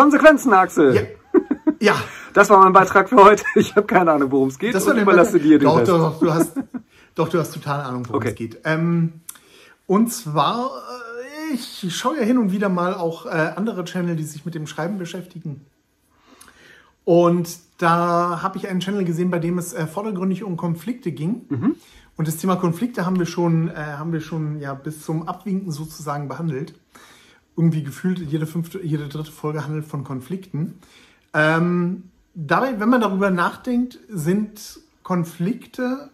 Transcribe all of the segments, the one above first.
Konsequenzen, Axel. Ja. ja. Das war mein Beitrag für heute. Ich habe keine Ahnung, worum es geht. Das war und überlasse dir den doch, doch, doch, du hast, doch, du hast total Ahnung, worum Okay. es geht. Ähm, und zwar, äh, ich schaue ja hin und wieder mal auch äh, andere Channel, die sich mit dem Schreiben beschäftigen. Und da habe ich einen Channel gesehen, bei dem es äh, vordergründig um Konflikte ging. Und das Thema Konflikte haben wir schon, äh, haben wir schon ja bis zum Abwinken sozusagen behandelt. Irgendwie gefühlt jede fünfte, jede dritte Folge handelt von Konflikten. Ähm, dabei, wenn man darüber nachdenkt, sind Konflikte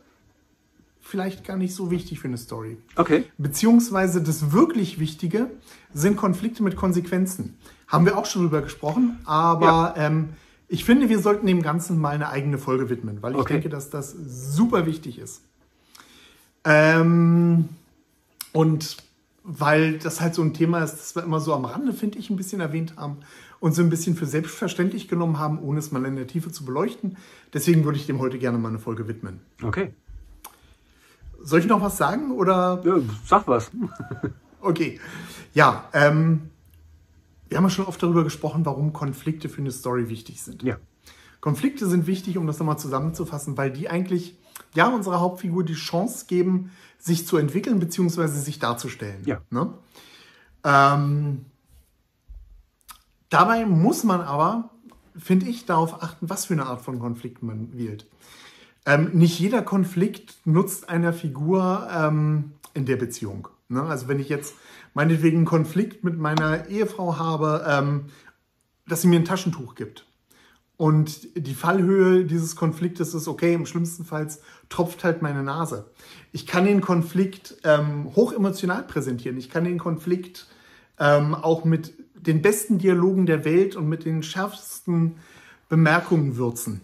vielleicht gar nicht so wichtig für eine Story. Okay. Beziehungsweise das wirklich Wichtige sind Konflikte mit Konsequenzen. Haben wir auch schon drüber gesprochen, aber ähm, ich finde, wir sollten dem Ganzen mal eine eigene Folge widmen, weil ich Okay. denke, dass das super wichtig ist. Ähm, und weil das halt so ein Thema ist, das wir immer so am Rande, finde ich, ein bisschen erwähnt haben und so ein bisschen für selbstverständlich genommen haben, ohne es mal in der Tiefe zu beleuchten. Deswegen würde ich dem heute gerne mal eine Folge widmen. Okay. Soll ich noch was sagen oder? Ja, sag was. Okay. Ja, ähm, wir haben ja schon oft darüber gesprochen, warum Konflikte für eine Story wichtig sind. Ja. Konflikte sind wichtig, um das nochmal zusammenzufassen, weil die eigentlich ja unserer Hauptfigur die Chance geben, sich zu entwickeln bzw. sich darzustellen. Ja. Ne? Ähm, dabei muss man aber, finde ich, darauf achten, was für eine Art von Konflikt man wählt. Ähm, nicht jeder Konflikt nutzt einer Figur ähm, in der Beziehung. Ne? Also wenn ich jetzt meinetwegen einen Konflikt mit meiner Ehefrau habe, ähm, dass sie mir ein Taschentuch gibt. Und die Fallhöhe dieses Konfliktes ist, okay, im schlimmsten Fall tropft halt meine Nase. Ich kann den Konflikt ähm, hochemotional präsentieren. Ich kann den Konflikt ähm, auch mit den besten Dialogen der Welt und mit den schärfsten Bemerkungen würzen.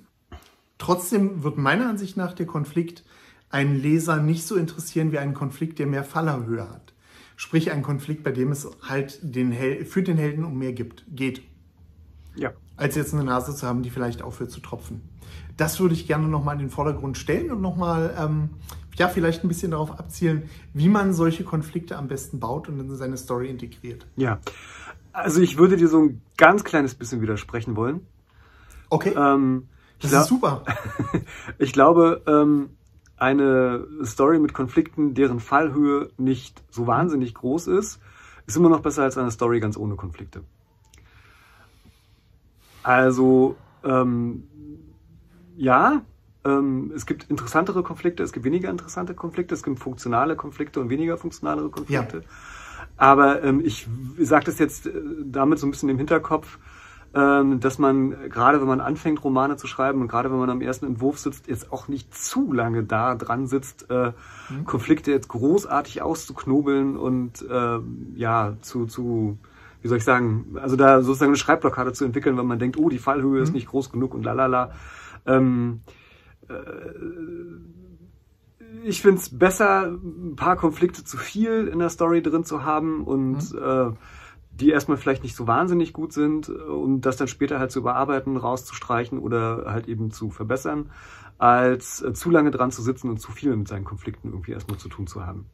Trotzdem wird meiner Ansicht nach der Konflikt einen Leser nicht so interessieren wie einen Konflikt, der mehr Fallhöhe hat. Sprich, ein Konflikt, bei dem es halt den Hel für den Helden um mehr gibt, geht Ja. Als jetzt eine Nase zu haben, die vielleicht aufhört zu tropfen. Das würde ich gerne nochmal in den Vordergrund stellen und nochmal, ähm, ja, vielleicht ein bisschen darauf abzielen, wie man solche Konflikte am besten baut und in seine Story integriert. Ja. Also ich würde dir so ein ganz kleines bisschen widersprechen wollen. Okay, Ähm, ich, das ist super. ich glaube, ähm, eine Story mit Konflikten, deren Fallhöhe nicht so wahnsinnig groß ist, ist immer noch besser als eine Story ganz ohne Konflikte. Also, ähm, ja, ähm, es gibt interessantere Konflikte, es gibt weniger interessante Konflikte, es gibt funktionale Konflikte und weniger funktionalere Konflikte. Aber ähm, ich sage das jetzt äh, damit so ein bisschen im Hinterkopf, ähm, dass man, gerade wenn man anfängt, Romane zu schreiben und gerade wenn man am ersten Entwurf sitzt, jetzt auch nicht zu lange da dran sitzt, äh, Konflikte jetzt großartig auszuknobeln und ähm, ja, zu, zu, wie soll ich sagen, also da sozusagen eine Schreibblockade zu entwickeln, wenn man denkt, oh, die Fallhöhe ist nicht groß genug und lalala. Ähm, äh, ich finde es besser, ein paar Konflikte zu viel in der Story drin zu haben und äh, die erstmal vielleicht nicht so wahnsinnig gut sind und das dann später halt zu überarbeiten, rauszustreichen oder halt eben zu verbessern, als äh, zu lange dran zu sitzen und zu viel mit seinen Konflikten irgendwie erstmal zu tun zu haben.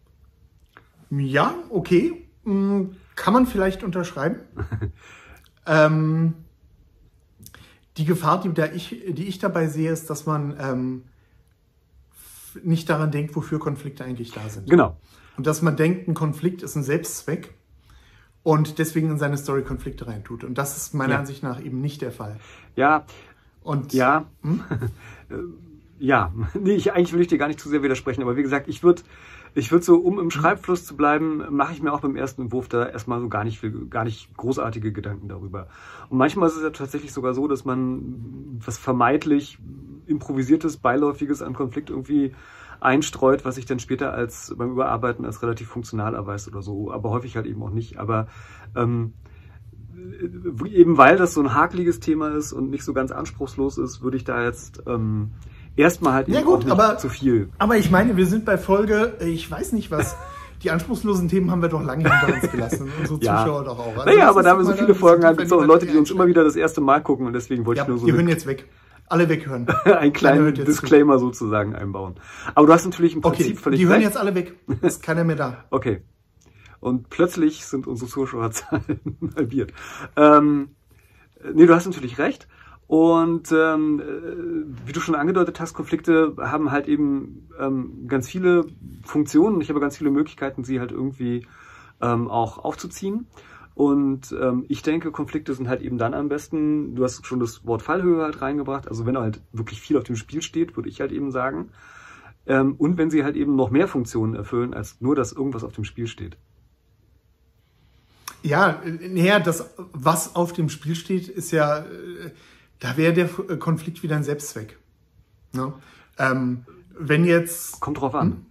Ja, okay. Hm, Kann man vielleicht unterschreiben. ähm, die Gefahr, die, ich, die ich dabei sehe, ist, dass man ähm, nicht daran denkt, wofür Konflikte eigentlich da sind. Genau. Und dass man denkt, ein Konflikt ist ein Selbstzweck und deswegen in seine Story Konflikte reintut. Und das ist meiner Ja. Ansicht nach eben nicht der Fall. Ja, Und ja. Äh, ja, nee, ich, eigentlich will ich dir gar nicht zu sehr widersprechen, aber wie gesagt, ich würde ich würd so, um im Schreibfluss zu bleiben, mache ich mir auch beim ersten Entwurf da erstmal so gar nicht viel, gar nicht großartige Gedanken darüber. Und manchmal ist es ja tatsächlich sogar so, dass man was vermeintlich improvisiertes, beiläufiges an Konflikt irgendwie einstreut, was sich dann später als beim Überarbeiten als relativ funktional erweist oder so, aber häufig halt eben auch nicht. Aber ähm, eben weil das so ein hakeliges Thema ist und nicht so ganz anspruchslos ist, würde ich da jetzt ähm, erstmal halt Ja eben gut, aber- zu viel. Aber ich meine, wir sind bei Folge, ich weiß nicht was. Die anspruchslosen Themen haben wir doch lange hinter uns gelassen. Unsere Ja. Zuschauer doch auch. Also naja, aber da doch wir so viele ein Folgen haben, gibt es auch Leute, die uns immer wieder das erste Mal gucken und deswegen wollte Ja, ich nur so die eine- hören jetzt weg. Alle weghören. einen kleinen hört jetzt zu. Disclaimer sozusagen einbauen. Aber du hast natürlich im Prinzip Okay, völlig die hören recht. jetzt alle weg. Ist keiner mehr da. Okay. Und plötzlich sind unsere Zuschauerzahlen halbiert. Ähm, nee, du hast natürlich recht. Und ähm, äh, wie du schon angedeutet hast, Konflikte haben halt eben ähm, ganz viele Funktionen. Ich habe ganz viele Möglichkeiten, sie halt irgendwie ähm, auch aufzuziehen. Und ähm, ich denke, Konflikte sind halt eben dann am besten, du hast schon das Wort Fallhöhe halt reingebracht, also wenn halt wirklich viel auf dem Spiel steht, würde ich halt eben sagen. Ähm, und wenn sie halt eben noch mehr Funktionen erfüllen, als nur, dass irgendwas auf dem Spiel steht. Ja, naja, das, was auf dem Spiel steht, ist ja, äh, da wäre der Konflikt wieder ein Selbstzweck. Ne? Ähm, wenn jetzt. Kommt drauf an. Hm?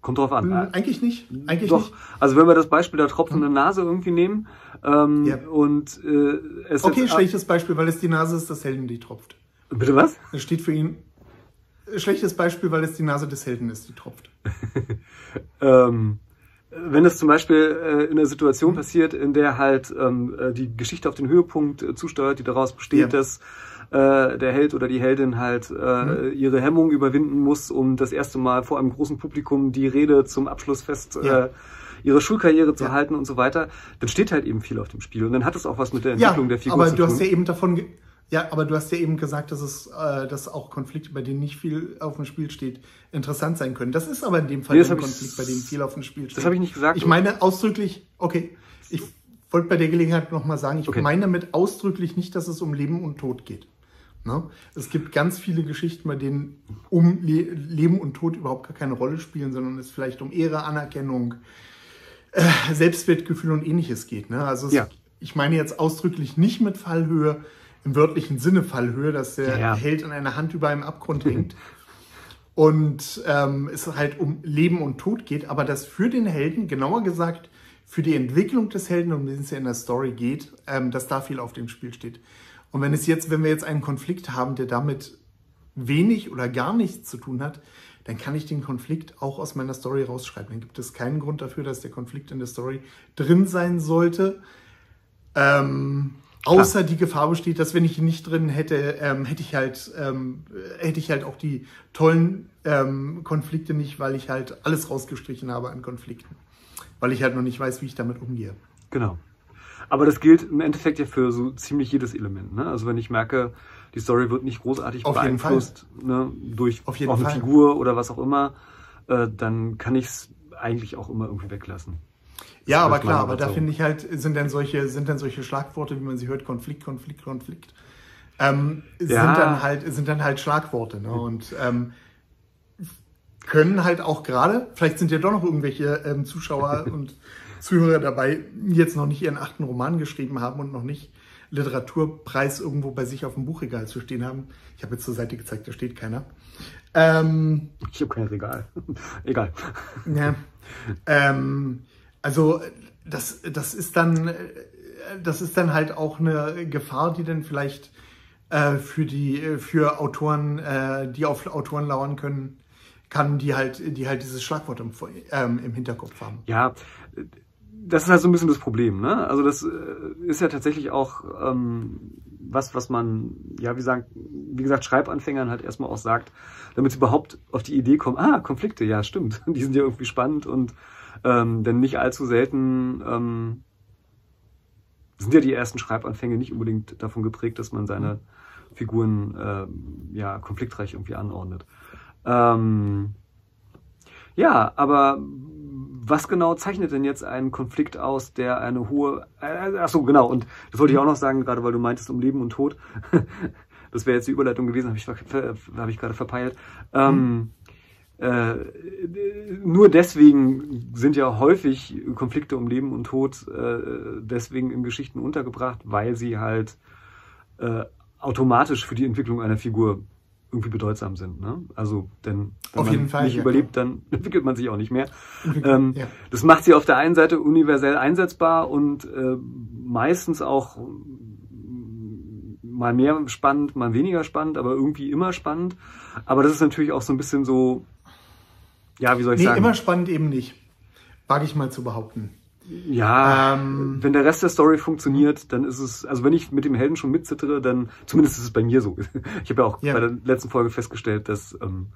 Kommt drauf an. Hm, eigentlich nicht. Eigentlich Doch. Nicht. Also wenn wir das Beispiel der tropfenden hm. Nase irgendwie nehmen ähm, ja. und äh, es Okay, schlechtes Beispiel, weil es die Nase ist des Helden, die tropft. Bitte was? Es steht für ihn. Schlechtes Beispiel, weil es die Nase des Helden ist, die tropft. ähm, wenn es zum Beispiel äh, in einer Situation passiert, in der halt ähm, äh, die Geschichte auf den Höhepunkt äh, zusteuert, die daraus besteht, ja. dass äh, der Held oder die Heldin halt äh, mhm. ihre Hemmung überwinden muss, um das erste Mal vor einem großen Publikum die Rede zum Abschlussfest ja. äh, ihre Schulkarriere zu ja. halten und so weiter, dann steht halt eben viel auf dem Spiel. Und dann hat es auch was mit der Entwicklung der Figur zu tun. Aber du hast ja eben davon ja, aber du hast ja eben gesagt, dass es, äh, dass auch Konflikte, bei denen nicht viel auf dem Spiel steht, interessant sein können. Das ist aber in dem Fall nee, ein Konflikt, bei dem viel auf dem Spiel steht. Das habe ich nicht gesagt. Ich meine ausdrücklich, okay, ich wollte bei der Gelegenheit nochmal sagen, ich okay. meine damit ausdrücklich nicht, dass es um Leben und Tod geht. Ne? Es gibt ganz viele Geschichten, bei denen um Le Leben und Tod überhaupt gar keine Rolle spielen, sondern es vielleicht um Ehre, Anerkennung, äh, Selbstwertgefühl und ähnliches geht. Ne? Also es, ja. ich meine jetzt ausdrücklich nicht mit Fallhöhe, im wörtlichen Sinne Fallhöhe, dass der ja. Held an einer Hand über einem Abgrund hängt. und ähm, es halt um Leben und Tod geht, aber dass für den Helden, genauer gesagt, für die Entwicklung des Helden, um den es ja in der Story geht, ähm, dass da viel auf dem Spiel steht. Und wenn es jetzt, wenn wir jetzt einen Konflikt haben, der damit wenig oder gar nichts zu tun hat, dann kann ich den Konflikt auch aus meiner Story rausschreiben. Dann gibt es keinen Grund dafür, dass der Konflikt in der Story drin sein sollte. Ähm, Außer die Gefahr besteht, dass wenn ich ihn nicht drin hätte, ähm, hätte ich halt, ähm, hätte ich halt auch die tollen ähm, Konflikte nicht, weil ich halt alles rausgestrichen habe an Konflikten. Weil ich halt noch nicht weiß, wie ich damit umgehe. Genau. Aber das gilt im Endeffekt ja für so ziemlich jedes Element. Ne? Also wenn ich merke, die Story wird nicht großartig Auf beeinflusst ne, durch Auf eine Fall. Figur oder was auch immer, äh, dann kann ich es eigentlich auch immer irgendwie weglassen. Ja, aber klar, aber da finde ich halt, sind dann solche, sind dann solche Schlagworte, wie man sie hört, Konflikt, Konflikt, Konflikt, ähm, ja. sind dann halt, sind dann halt Schlagworte, ne? Und ähm, können halt auch gerade, vielleicht sind ja doch noch irgendwelche ähm, Zuschauer und Zuhörer dabei, jetzt noch nicht ihren achten Roman geschrieben haben und noch nicht Literaturpreis irgendwo bei sich auf dem Buchregal zu stehen haben. Ich habe jetzt zur Seite gezeigt, da steht keiner. Ähm, ich habe kein Regal. Egal. Ja. Ähm, also das, das ist dann, das ist dann halt auch eine Gefahr, die dann vielleicht äh, für die, für Autoren, äh, die auf Autoren lauern können, kann, die halt, die halt dieses Schlagwort im, ähm, im Hinterkopf haben. Ja, das ist halt so ein bisschen das Problem, ne? Also das äh, ist ja tatsächlich auch ähm, was, was man, ja, wie, sagen, wie gesagt, Schreibanfängern halt erstmal auch sagt, damit sie überhaupt auf die Idee kommen, ah, Konflikte, ja, stimmt, die sind ja irgendwie spannend und ähm, denn nicht allzu selten ähm, sind ja die ersten Schreibanfänge nicht unbedingt davon geprägt, dass man seine Figuren äh, ja konfliktreich irgendwie anordnet. Ähm, ja, aber was genau zeichnet denn jetzt einen Konflikt aus, der eine hohe. Äh, ach so, genau, und das wollte ich auch noch sagen, gerade weil du meintest um Leben und Tod. das wäre jetzt die Überleitung gewesen, habe ich, hab ich gerade verpeilt. Ähm, mhm. Äh, nur deswegen sind ja häufig Konflikte um Leben und Tod äh, deswegen in Geschichten untergebracht, weil sie halt äh, automatisch für die Entwicklung einer Figur irgendwie bedeutsam sind. Ne? Also, denn wenn auf man Fall, nicht ja, überlebt, dann entwickelt man sich auch nicht mehr. Ähm, ja. Das macht sie auf der einen Seite universell einsetzbar und äh, meistens auch mal mehr spannend, mal weniger spannend, aber irgendwie immer spannend. Aber das ist natürlich auch so ein bisschen so ja, wie soll ich nee, sagen? immer spannend eben nicht. Wage ich mal zu behaupten. Ja, ähm, wenn der Rest der Story funktioniert, dann ist es, also wenn ich mit dem Helden schon mitzittere, dann, zumindest ist es bei mir so. Ich habe ja auch ja. bei der letzten Folge festgestellt, dass ähm,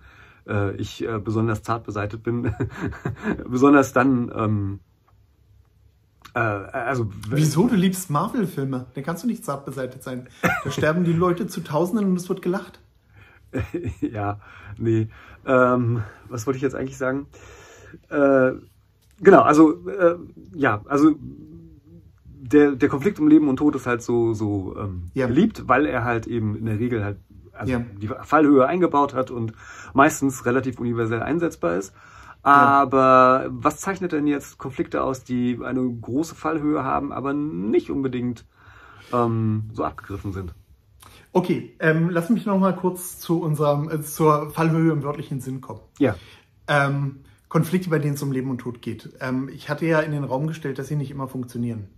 äh, ich äh, besonders zart beseitet bin. besonders dann, ähm, Äh, also, Wieso? Du liebst Marvel-Filme. Da kannst du nicht zart beseitigt sein. Da sterben die Leute zu Tausenden und es wird gelacht. ja, nee. Ähm, was wollte ich jetzt eigentlich sagen? Äh, genau, also äh, ja, also der, der Konflikt um Leben und Tod ist halt so, so ähm, ja. beliebt, weil er halt eben in der Regel halt also ja. die Fallhöhe eingebaut hat und meistens relativ universell einsetzbar ist. Aber ja. was zeichnet denn jetzt Konflikte aus, die eine große Fallhöhe haben, aber nicht unbedingt ähm, so abgegriffen sind? Okay, ähm, lass mich noch mal kurz zu unserem, äh, zur Fallhöhe im wörtlichen Sinn kommen. Ja. Ähm, Konflikte, bei denen es um Leben und Tod geht. Ähm, ich hatte ja in den Raum gestellt, dass sie nicht immer funktionieren.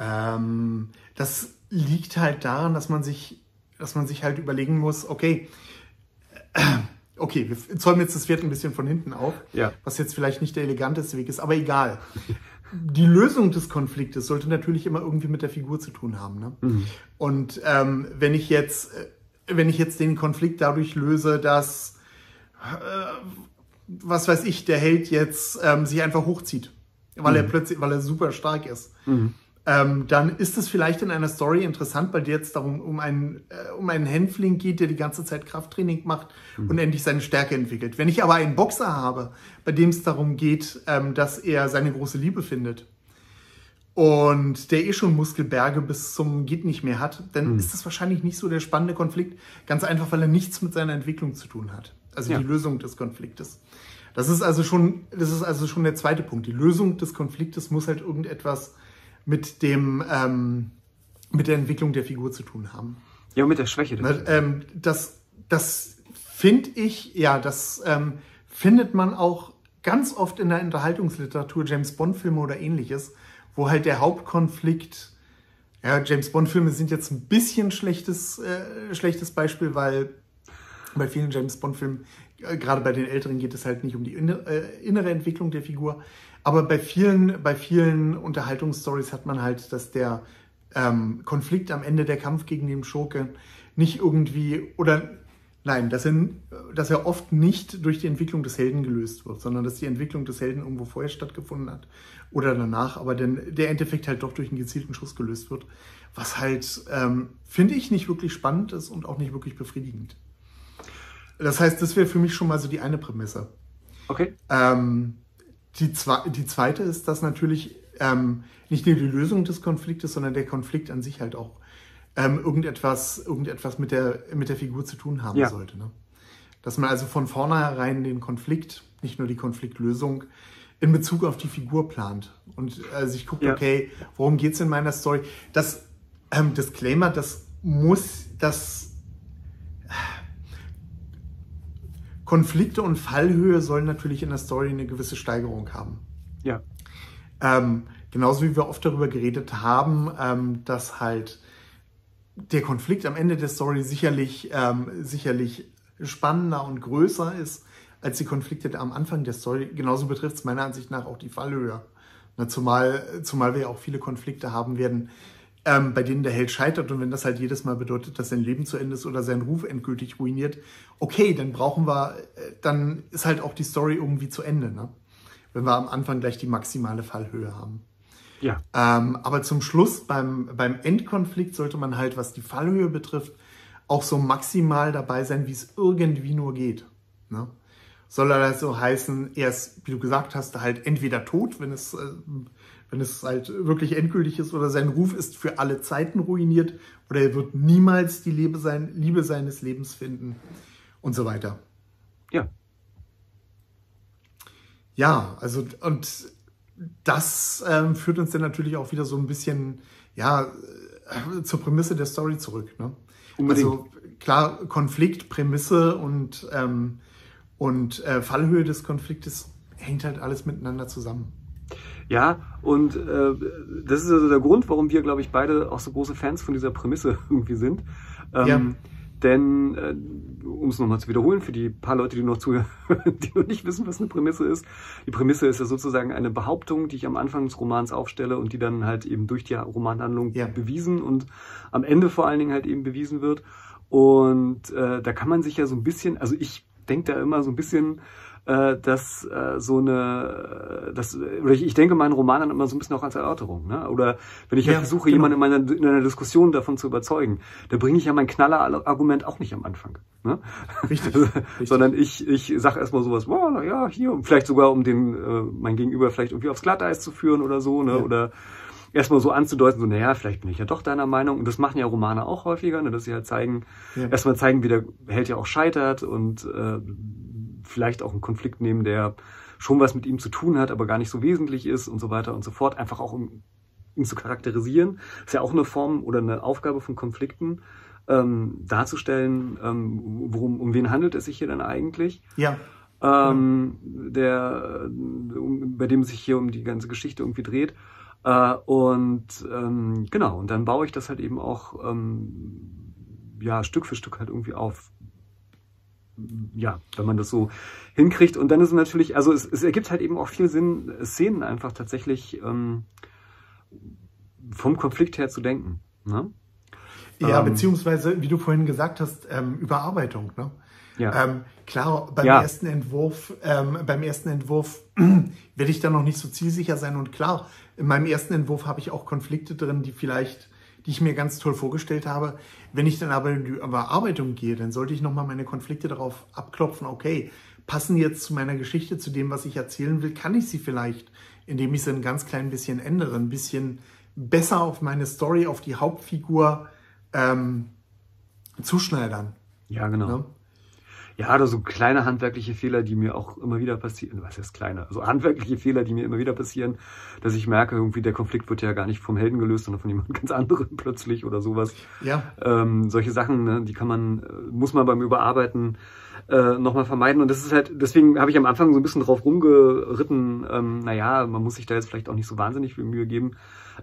Ähm, das liegt halt daran, dass man sich, dass man sich halt überlegen muss, okay, äh, okay, wir zäumen jetzt das Pferd ein bisschen von hinten auf, ja. was jetzt vielleicht nicht der eleganteste Weg ist, aber egal. Die Lösung des Konfliktes sollte natürlich immer irgendwie mit der Figur zu tun haben. Ne? Mhm. Und ähm, wenn ich jetzt, äh, wenn ich jetzt den Konflikt dadurch löse, dass, äh, was weiß ich, der Held jetzt ähm, sich einfach hochzieht, weil mhm. er plötzlich, weil er super stark ist. Mhm ähm, dann ist es vielleicht in einer Story interessant, weil dir jetzt darum um einen, äh, um einen Hänfling geht, der die ganze Zeit Krafttraining macht mhm. und endlich seine Stärke entwickelt. Wenn ich aber einen Boxer habe, bei dem es darum geht, ähm, dass er seine große Liebe findet und der eh schon Muskelberge bis zum geht nicht mehr hat, dann mhm. ist das wahrscheinlich nicht so der spannende Konflikt. Ganz einfach, weil er nichts mit seiner Entwicklung zu tun hat. Also ja. die Lösung des Konfliktes. Das ist also schon, das ist also schon der zweite Punkt. Die Lösung des Konfliktes muss halt irgendetwas mit dem ähm, mit der Entwicklung der Figur zu tun haben. Ja, mit der Schwäche. Der ähm, das das finde ich, ja, das ähm, findet man auch ganz oft in der Unterhaltungsliteratur, James Bond-Filme oder ähnliches, wo halt der Hauptkonflikt, ja, James Bond-Filme sind jetzt ein bisschen schlechtes, äh, schlechtes Beispiel, weil bei vielen James Bond-Filmen, äh, gerade bei den älteren, geht es halt nicht um die innere, äh, innere Entwicklung der Figur, aber bei vielen, bei vielen Unterhaltungsstories hat man halt, dass der ähm, Konflikt am Ende der Kampf gegen den Schurken nicht irgendwie oder nein, dass er, dass er oft nicht durch die Entwicklung des Helden gelöst wird, sondern dass die Entwicklung des Helden irgendwo vorher stattgefunden hat oder danach, aber denn der Endeffekt halt doch durch einen gezielten Schuss gelöst wird, was halt ähm, finde ich nicht wirklich spannend ist und auch nicht wirklich befriedigend. Das heißt, das wäre für mich schon mal so die eine Prämisse. Okay. Ähm, die, die zweite ist, dass natürlich ähm, nicht nur die Lösung des Konfliktes, sondern der Konflikt an sich halt auch ähm, irgendetwas, irgendetwas mit, der, mit der Figur zu tun haben ja. sollte. Ne? Dass man also von vornherein den Konflikt, nicht nur die Konfliktlösung, in Bezug auf die Figur plant und äh, sich guckt, ja. okay, worum geht es in meiner Story? Das ähm, Disclaimer, das muss, das Konflikte und Fallhöhe sollen natürlich in der Story eine gewisse Steigerung haben. Ja. Ähm, genauso wie wir oft darüber geredet haben, ähm, dass halt der Konflikt am Ende der Story sicherlich, ähm, sicherlich spannender und größer ist als die Konflikte am Anfang der Story. Genauso betrifft es meiner Ansicht nach auch die Fallhöhe. Na, zumal, zumal wir ja auch viele Konflikte haben werden, ähm, bei denen der Held scheitert und wenn das halt jedes Mal bedeutet, dass sein Leben zu Ende ist oder sein Ruf endgültig ruiniert, okay, dann brauchen wir, äh, dann ist halt auch die Story irgendwie zu Ende, ne? wenn wir am Anfang gleich die maximale Fallhöhe haben. Ja. Ähm, aber zum Schluss, beim, beim Endkonflikt, sollte man halt, was die Fallhöhe betrifft, auch so maximal dabei sein, wie es irgendwie nur geht. Ne? Soll das so heißen, er ist, wie du gesagt hast, halt entweder tot, wenn es äh, wenn es halt wirklich endgültig ist oder sein Ruf ist für alle Zeiten ruiniert oder er wird niemals die Liebe, sein, Liebe seines Lebens finden und so weiter. Ja. Ja, also und das ähm, führt uns dann natürlich auch wieder so ein bisschen ja, äh, zur Prämisse der Story zurück. Ne? Also klar, Konflikt, Prämisse und, ähm, und äh, Fallhöhe des Konfliktes hängt halt alles miteinander zusammen. Ja, und äh, das ist also der Grund, warum wir, glaube ich, beide auch so große Fans von dieser Prämisse irgendwie sind. Ähm, ja. Denn, äh, um es nochmal zu wiederholen, für die paar Leute, die noch zuhören, die noch nicht wissen, was eine Prämisse ist. Die Prämisse ist ja sozusagen eine Behauptung, die ich am Anfang des Romans aufstelle und die dann halt eben durch die Romanhandlung ja. bewiesen und am Ende vor allen Dingen halt eben bewiesen wird. Und äh, da kann man sich ja so ein bisschen, also ich denke da immer so ein bisschen äh, dass äh, so eine, äh, das, oder ich, ich denke meinen Roman dann immer so ein bisschen auch als Erörterung. Ne? Oder wenn ich ja, halt versuche, genau. jemanden in, meiner, in einer Diskussion davon zu überzeugen, da bringe ich ja mein Knaller-Argument auch nicht am Anfang. Ne? Richtig. richtig. Sondern ich, ich sage erstmal sowas, wow, na ja, hier, vielleicht sogar um den, äh, mein Gegenüber vielleicht irgendwie aufs Glatteis zu führen oder so, ne? Ja. Oder erstmal so anzudeuten, so, naja, vielleicht bin ich ja doch deiner Meinung. Und das machen ja Romane auch häufiger, ne, dass sie halt zeigen, ja. erstmal zeigen, wie der Held ja auch scheitert und äh, vielleicht auch einen Konflikt nehmen, der schon was mit ihm zu tun hat, aber gar nicht so wesentlich ist und so weiter und so fort. Einfach auch um ihn zu charakterisieren. ist ja auch eine Form oder eine Aufgabe von Konflikten, ähm, darzustellen, ähm, worum, um wen handelt es sich hier denn eigentlich? Ja. Ähm, der, um, bei dem sich hier um die ganze Geschichte irgendwie dreht. Äh, und ähm, genau, und dann baue ich das halt eben auch ähm, ja, Stück für Stück halt irgendwie auf. Ja, wenn man das so hinkriegt. Und dann ist es natürlich, also es, es ergibt halt eben auch viel Sinn, Szenen einfach tatsächlich ähm, vom Konflikt her zu denken. Ne? Ja, ähm, beziehungsweise, wie du vorhin gesagt hast, ähm, Überarbeitung. Ne? Ja. Ähm, klar, beim ja. ersten Entwurf, ähm, beim ersten Entwurf werde ich da noch nicht so zielsicher sein. Und klar, in meinem ersten Entwurf habe ich auch Konflikte drin, die vielleicht, die ich mir ganz toll vorgestellt habe. Wenn ich dann aber in die Überarbeitung gehe, dann sollte ich nochmal meine Konflikte darauf abklopfen, okay, passen jetzt zu meiner Geschichte, zu dem, was ich erzählen will, kann ich sie vielleicht, indem ich sie ein ganz klein bisschen ändere, ein bisschen besser auf meine Story, auf die Hauptfigur ähm, zuschneidern. Ja, genau. Ne? Ja, oder so kleine handwerkliche Fehler, die mir auch immer wieder passieren. Was heißt kleine? Also handwerkliche Fehler, die mir immer wieder passieren, dass ich merke, irgendwie der Konflikt wird ja gar nicht vom Helden gelöst, sondern von jemand ganz anderem plötzlich oder sowas. Ja. Ähm, solche Sachen, ne, die kann man, äh, muss man beim Überarbeiten äh, nochmal vermeiden. Und das ist halt, deswegen habe ich am Anfang so ein bisschen drauf rumgeritten, ähm, naja, man muss sich da jetzt vielleicht auch nicht so wahnsinnig viel Mühe geben.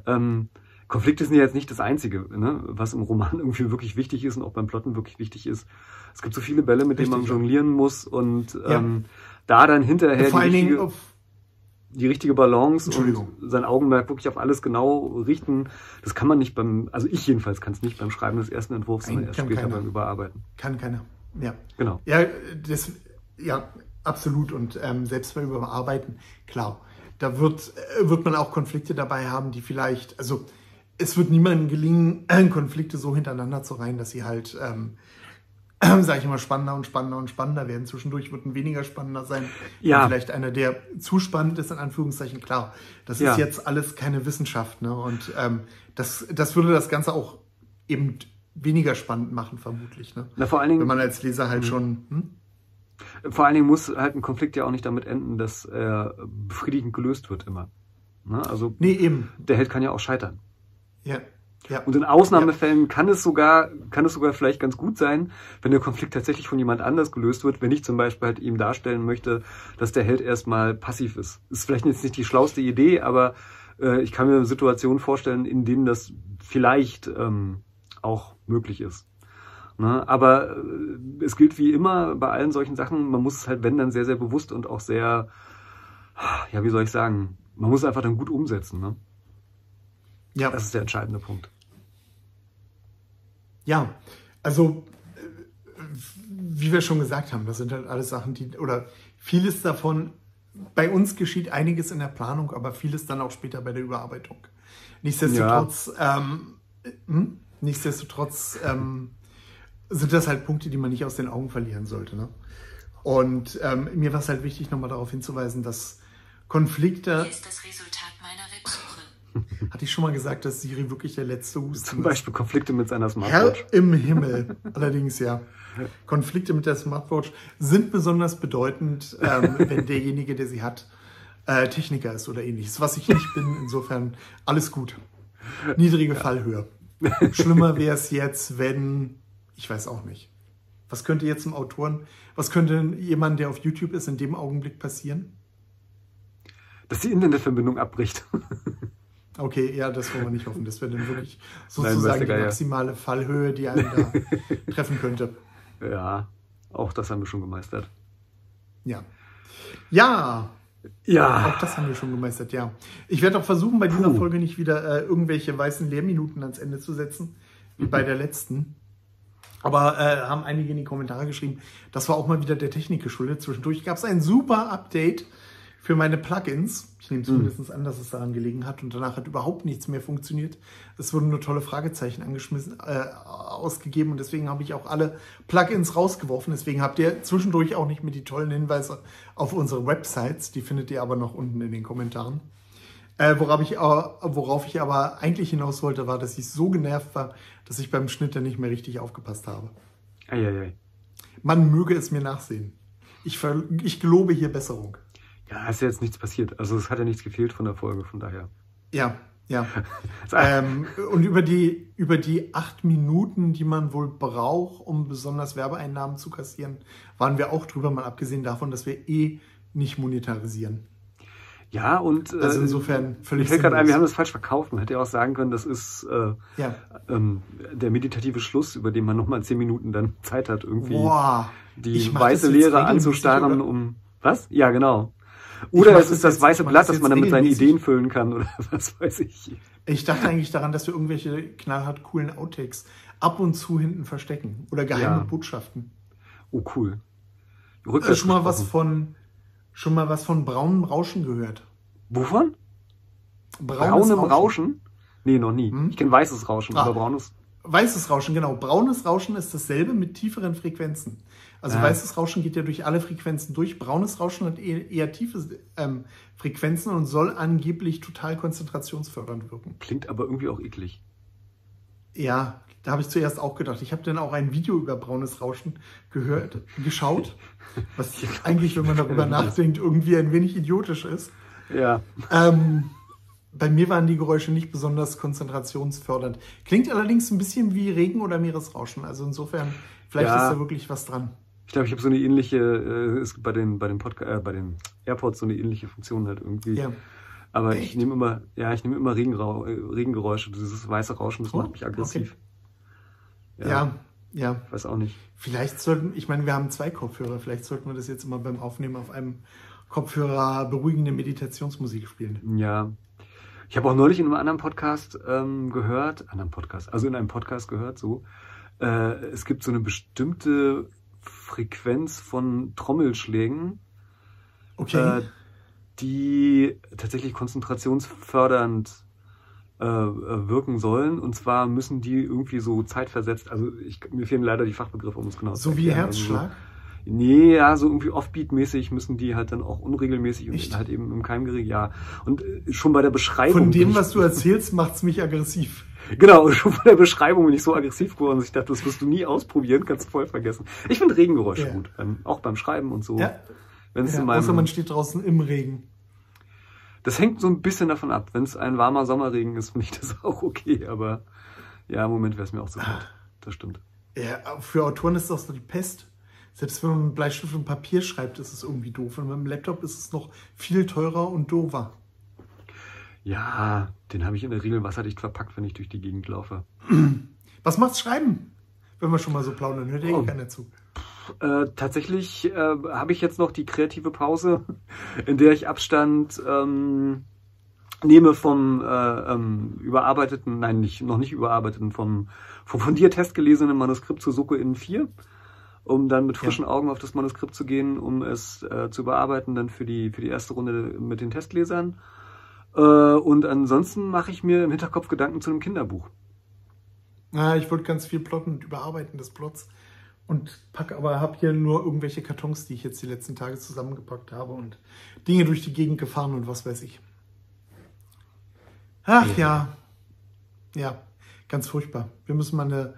Ähm, Konflikte sind ja jetzt nicht das Einzige, ne, was im Roman irgendwie wirklich wichtig ist und auch beim Plotten wirklich wichtig ist. Es gibt so viele Bälle, mit denen man jonglieren muss und ja. ähm, da dann hinterher die richtige, die richtige, Balance und sein Augenmerk wirklich auf alles genau richten, das kann man nicht beim, also ich jedenfalls kann es nicht beim Schreiben des ersten Entwurfs, sondern erst später keiner. beim Überarbeiten. Kann keiner, ja. Genau. Ja, das, ja, absolut und ähm, selbst beim Überarbeiten, klar, da wird, äh, wird man auch Konflikte dabei haben, die vielleicht, also es wird niemandem gelingen, Konflikte so hintereinander zu reihen, dass sie halt ähm, sage ich immer, spannender und spannender und spannender werden. Zwischendurch wird ein weniger spannender sein. Ja. Vielleicht einer, der zu spannend ist, in Anführungszeichen. Klar, das ja. ist jetzt alles keine Wissenschaft. Ne? Und ähm, das, das würde das Ganze auch eben weniger spannend machen, vermutlich. Ne? Na, vor allen Dingen, Wenn man als Leser halt mhm. schon... Hm? Vor allen Dingen muss halt ein Konflikt ja auch nicht damit enden, dass er befriedigend gelöst wird immer. Ne? Also nee, eben. der Held kann ja auch scheitern. Ja. Ja. Und in Ausnahmefällen ja. kann es sogar, kann es sogar vielleicht ganz gut sein, wenn der Konflikt tatsächlich von jemand anders gelöst wird, wenn ich zum Beispiel halt ihm darstellen möchte, dass der Held erstmal passiv ist. Ist vielleicht jetzt nicht die schlauste Idee, aber äh, ich kann mir Situationen vorstellen, in denen das vielleicht ähm, auch möglich ist. Ne? Aber äh, es gilt wie immer bei allen solchen Sachen, man muss es halt, wenn dann sehr, sehr bewusst und auch sehr, ja, wie soll ich sagen, man muss es einfach dann gut umsetzen. Ne? Ja. Das ist der entscheidende Punkt. Ja, also wie wir schon gesagt haben, das sind halt alles Sachen, die, oder vieles davon, bei uns geschieht einiges in der Planung, aber vieles dann auch später bei der Überarbeitung. Nichtsdestotrotz, ja. ähm, hm? nichtsdestotrotz ähm, sind das halt Punkte, die man nicht aus den Augen verlieren sollte. Ne? Und ähm, mir war es halt wichtig, nochmal darauf hinzuweisen, dass Konflikte. Hier ist das Resultat. Hatte ich schon mal gesagt, dass Siri wirklich der letzte Husten Zum Beispiel Konflikte mit seiner Smartwatch. Herr im Himmel. Allerdings ja. Konflikte mit der Smartwatch sind besonders bedeutend, ähm, wenn derjenige, der sie hat, äh, Techniker ist oder ähnliches. Was ich nicht bin, insofern alles gut. Niedrige ja. Fallhöhe. Schlimmer wäre es jetzt, wenn, ich weiß auch nicht. Was könnte jetzt im Autoren, was könnte jemand, der auf YouTube ist, in dem Augenblick passieren? Dass die Internetverbindung abbricht. Okay, ja, das wollen wir nicht hoffen. Das wäre dann wirklich sozusagen Nein, die maximale Fallhöhe, die einen da treffen könnte. Ja, auch das haben wir schon gemeistert. Ja. Ja. Ja. Auch das haben wir schon gemeistert, ja. Ich werde auch versuchen, bei dieser Puh. Folge nicht wieder äh, irgendwelche weißen Lehrminuten ans Ende zu setzen, wie mhm. bei der letzten. Aber äh, haben einige in die Kommentare geschrieben, das war auch mal wieder der Technik geschuldet. Zwischendurch gab es ein super Update für meine Plugins. Ich nehme zumindest mhm. an, dass es daran gelegen hat und danach hat überhaupt nichts mehr funktioniert. Es wurden nur tolle Fragezeichen angeschmissen, äh, ausgegeben und deswegen habe ich auch alle Plugins rausgeworfen. Deswegen habt ihr zwischendurch auch nicht mehr die tollen Hinweise auf unsere Websites. Die findet ihr aber noch unten in den Kommentaren. Äh, worauf, ich, äh, worauf ich aber eigentlich hinaus wollte, war, dass ich so genervt war, dass ich beim Schnitt dann nicht mehr richtig aufgepasst habe. Eieiei. Man möge es mir nachsehen. Ich, ich gelobe hier Besserung. Ja, ist ja jetzt nichts passiert. Also es hat ja nichts gefehlt von der Folge, von daher. Ja, ja. ähm, und über die, über die acht Minuten, die man wohl braucht, um besonders Werbeeinnahmen zu kassieren, waren wir auch drüber, mal abgesehen davon, dass wir eh nicht monetarisieren. Ja, und äh, also insofern völlig. Mir fällt gerade ein, wir haben das falsch verkauft. Man hätte ja auch sagen können, das ist äh, ja. ähm, der meditative Schluss, über den man nochmal zehn Minuten dann Zeit hat, irgendwie Boah, die weiße Lehre anzustarren, um. Was? Ja, genau. Oder es ist das weiße Blatt, das man dann mit seinen Ideen füllen kann, oder was weiß ich. Ich dachte eigentlich daran, dass wir irgendwelche knallhart coolen Outtakes ab und zu hinten verstecken. Oder geheime ja. Botschaften. Oh, cool. Rückwärts äh, schon mal was von schon mal was von braunem Rauschen gehört? Wovon? Braunes Braunem Rauschen? Rauschen? Nee, noch nie. Hm? Ich kenne weißes Rauschen, ah. aber braunes. Weißes Rauschen, genau. Braunes Rauschen ist dasselbe mit tieferen Frequenzen. Also ja. weißes Rauschen geht ja durch alle Frequenzen durch. Braunes Rauschen hat eher, eher tiefe ähm, Frequenzen und soll angeblich total konzentrationsfördernd wirken. Klingt aber irgendwie auch eklig. Ja, da habe ich zuerst auch gedacht. Ich habe dann auch ein Video über braunes Rauschen gehört, geschaut, was eigentlich, wenn man darüber nachdenkt, irgendwie ein wenig idiotisch ist. Ja. Ähm, bei mir waren die Geräusche nicht besonders konzentrationsfördernd. Klingt allerdings ein bisschen wie Regen oder Meeresrauschen. Also insofern, vielleicht ja. ist da wirklich was dran. Ich glaube, ich habe so eine ähnliche, äh, es gibt bei den, bei den Podcast, äh, bei den AirPods so eine ähnliche Funktion halt irgendwie. Ja. Aber Echt? ich nehme immer, ja, ich nehme immer Regenrau äh, Regengeräusche. Dieses weiße Rauschen, das oh, macht mich aggressiv. Okay. Ja, ja, ja. Weiß auch nicht. Vielleicht sollten, ich meine, wir haben zwei Kopfhörer. Vielleicht sollten wir das jetzt immer beim Aufnehmen auf einem Kopfhörer beruhigende Meditationsmusik spielen. Ja, ich habe auch neulich in einem anderen Podcast ähm, gehört, anderen Podcast, also in einem Podcast gehört, so, äh, es gibt so eine bestimmte Frequenz von Trommelschlägen, okay. äh, die tatsächlich konzentrationsfördernd äh, äh, wirken sollen. Und zwar müssen die irgendwie so zeitversetzt, also ich, mir fehlen leider die Fachbegriffe, um es genau so zu erklären. So wie Herzschlag? Also, Nee, ja, so irgendwie Offbeat-mäßig müssen die halt dann auch unregelmäßig Echt? und halt eben im Keimgerät, ja. Und äh, schon bei der Beschreibung. Von dem, was du erzählst, macht's mich aggressiv. Genau, schon bei der Beschreibung bin ich so aggressiv geworden, dass ich dachte, das wirst du nie ausprobieren, kannst du voll vergessen. Ich finde Regengeräusche ja. gut, ähm, auch beim Schreiben und so. Ja. Wenn's ja, in meinem, außer man steht draußen im Regen. Das hängt so ein bisschen davon ab. Wenn es ein warmer Sommerregen ist, finde ich das auch okay, aber ja, im Moment wäre es mir auch so kalt. Das stimmt. Ja, für Autoren ist das so die Pest. Selbst wenn man mit Bleistift und Papier schreibt, ist es irgendwie doof. Und mit dem Laptop ist es noch viel teurer und doofer. Ja, den habe ich in der Regel wasserdicht verpackt, wenn ich durch die Gegend laufe. Was macht's Schreiben? Wenn wir schon mal so plaudern, hört eh oh. keiner zu. Äh, tatsächlich äh, habe ich jetzt noch die kreative Pause, in der ich Abstand ähm, nehme vom äh, ähm, überarbeiteten, nein, nicht, noch nicht überarbeiteten, vom, vom von dir testgelesenen Manuskript zu Soko in 4 um dann mit frischen ja. Augen auf das Manuskript zu gehen, um es äh, zu bearbeiten, dann für die, für die erste Runde mit den Testlesern. Äh, und ansonsten mache ich mir im Hinterkopf Gedanken zu einem Kinderbuch. Ja, ich wollte ganz viel plotten und überarbeiten des Plots und pack aber habe hier nur irgendwelche Kartons, die ich jetzt die letzten Tage zusammengepackt habe und Dinge durch die Gegend gefahren und was weiß ich. Ach ja. Ja, ja ganz furchtbar. Wir müssen mal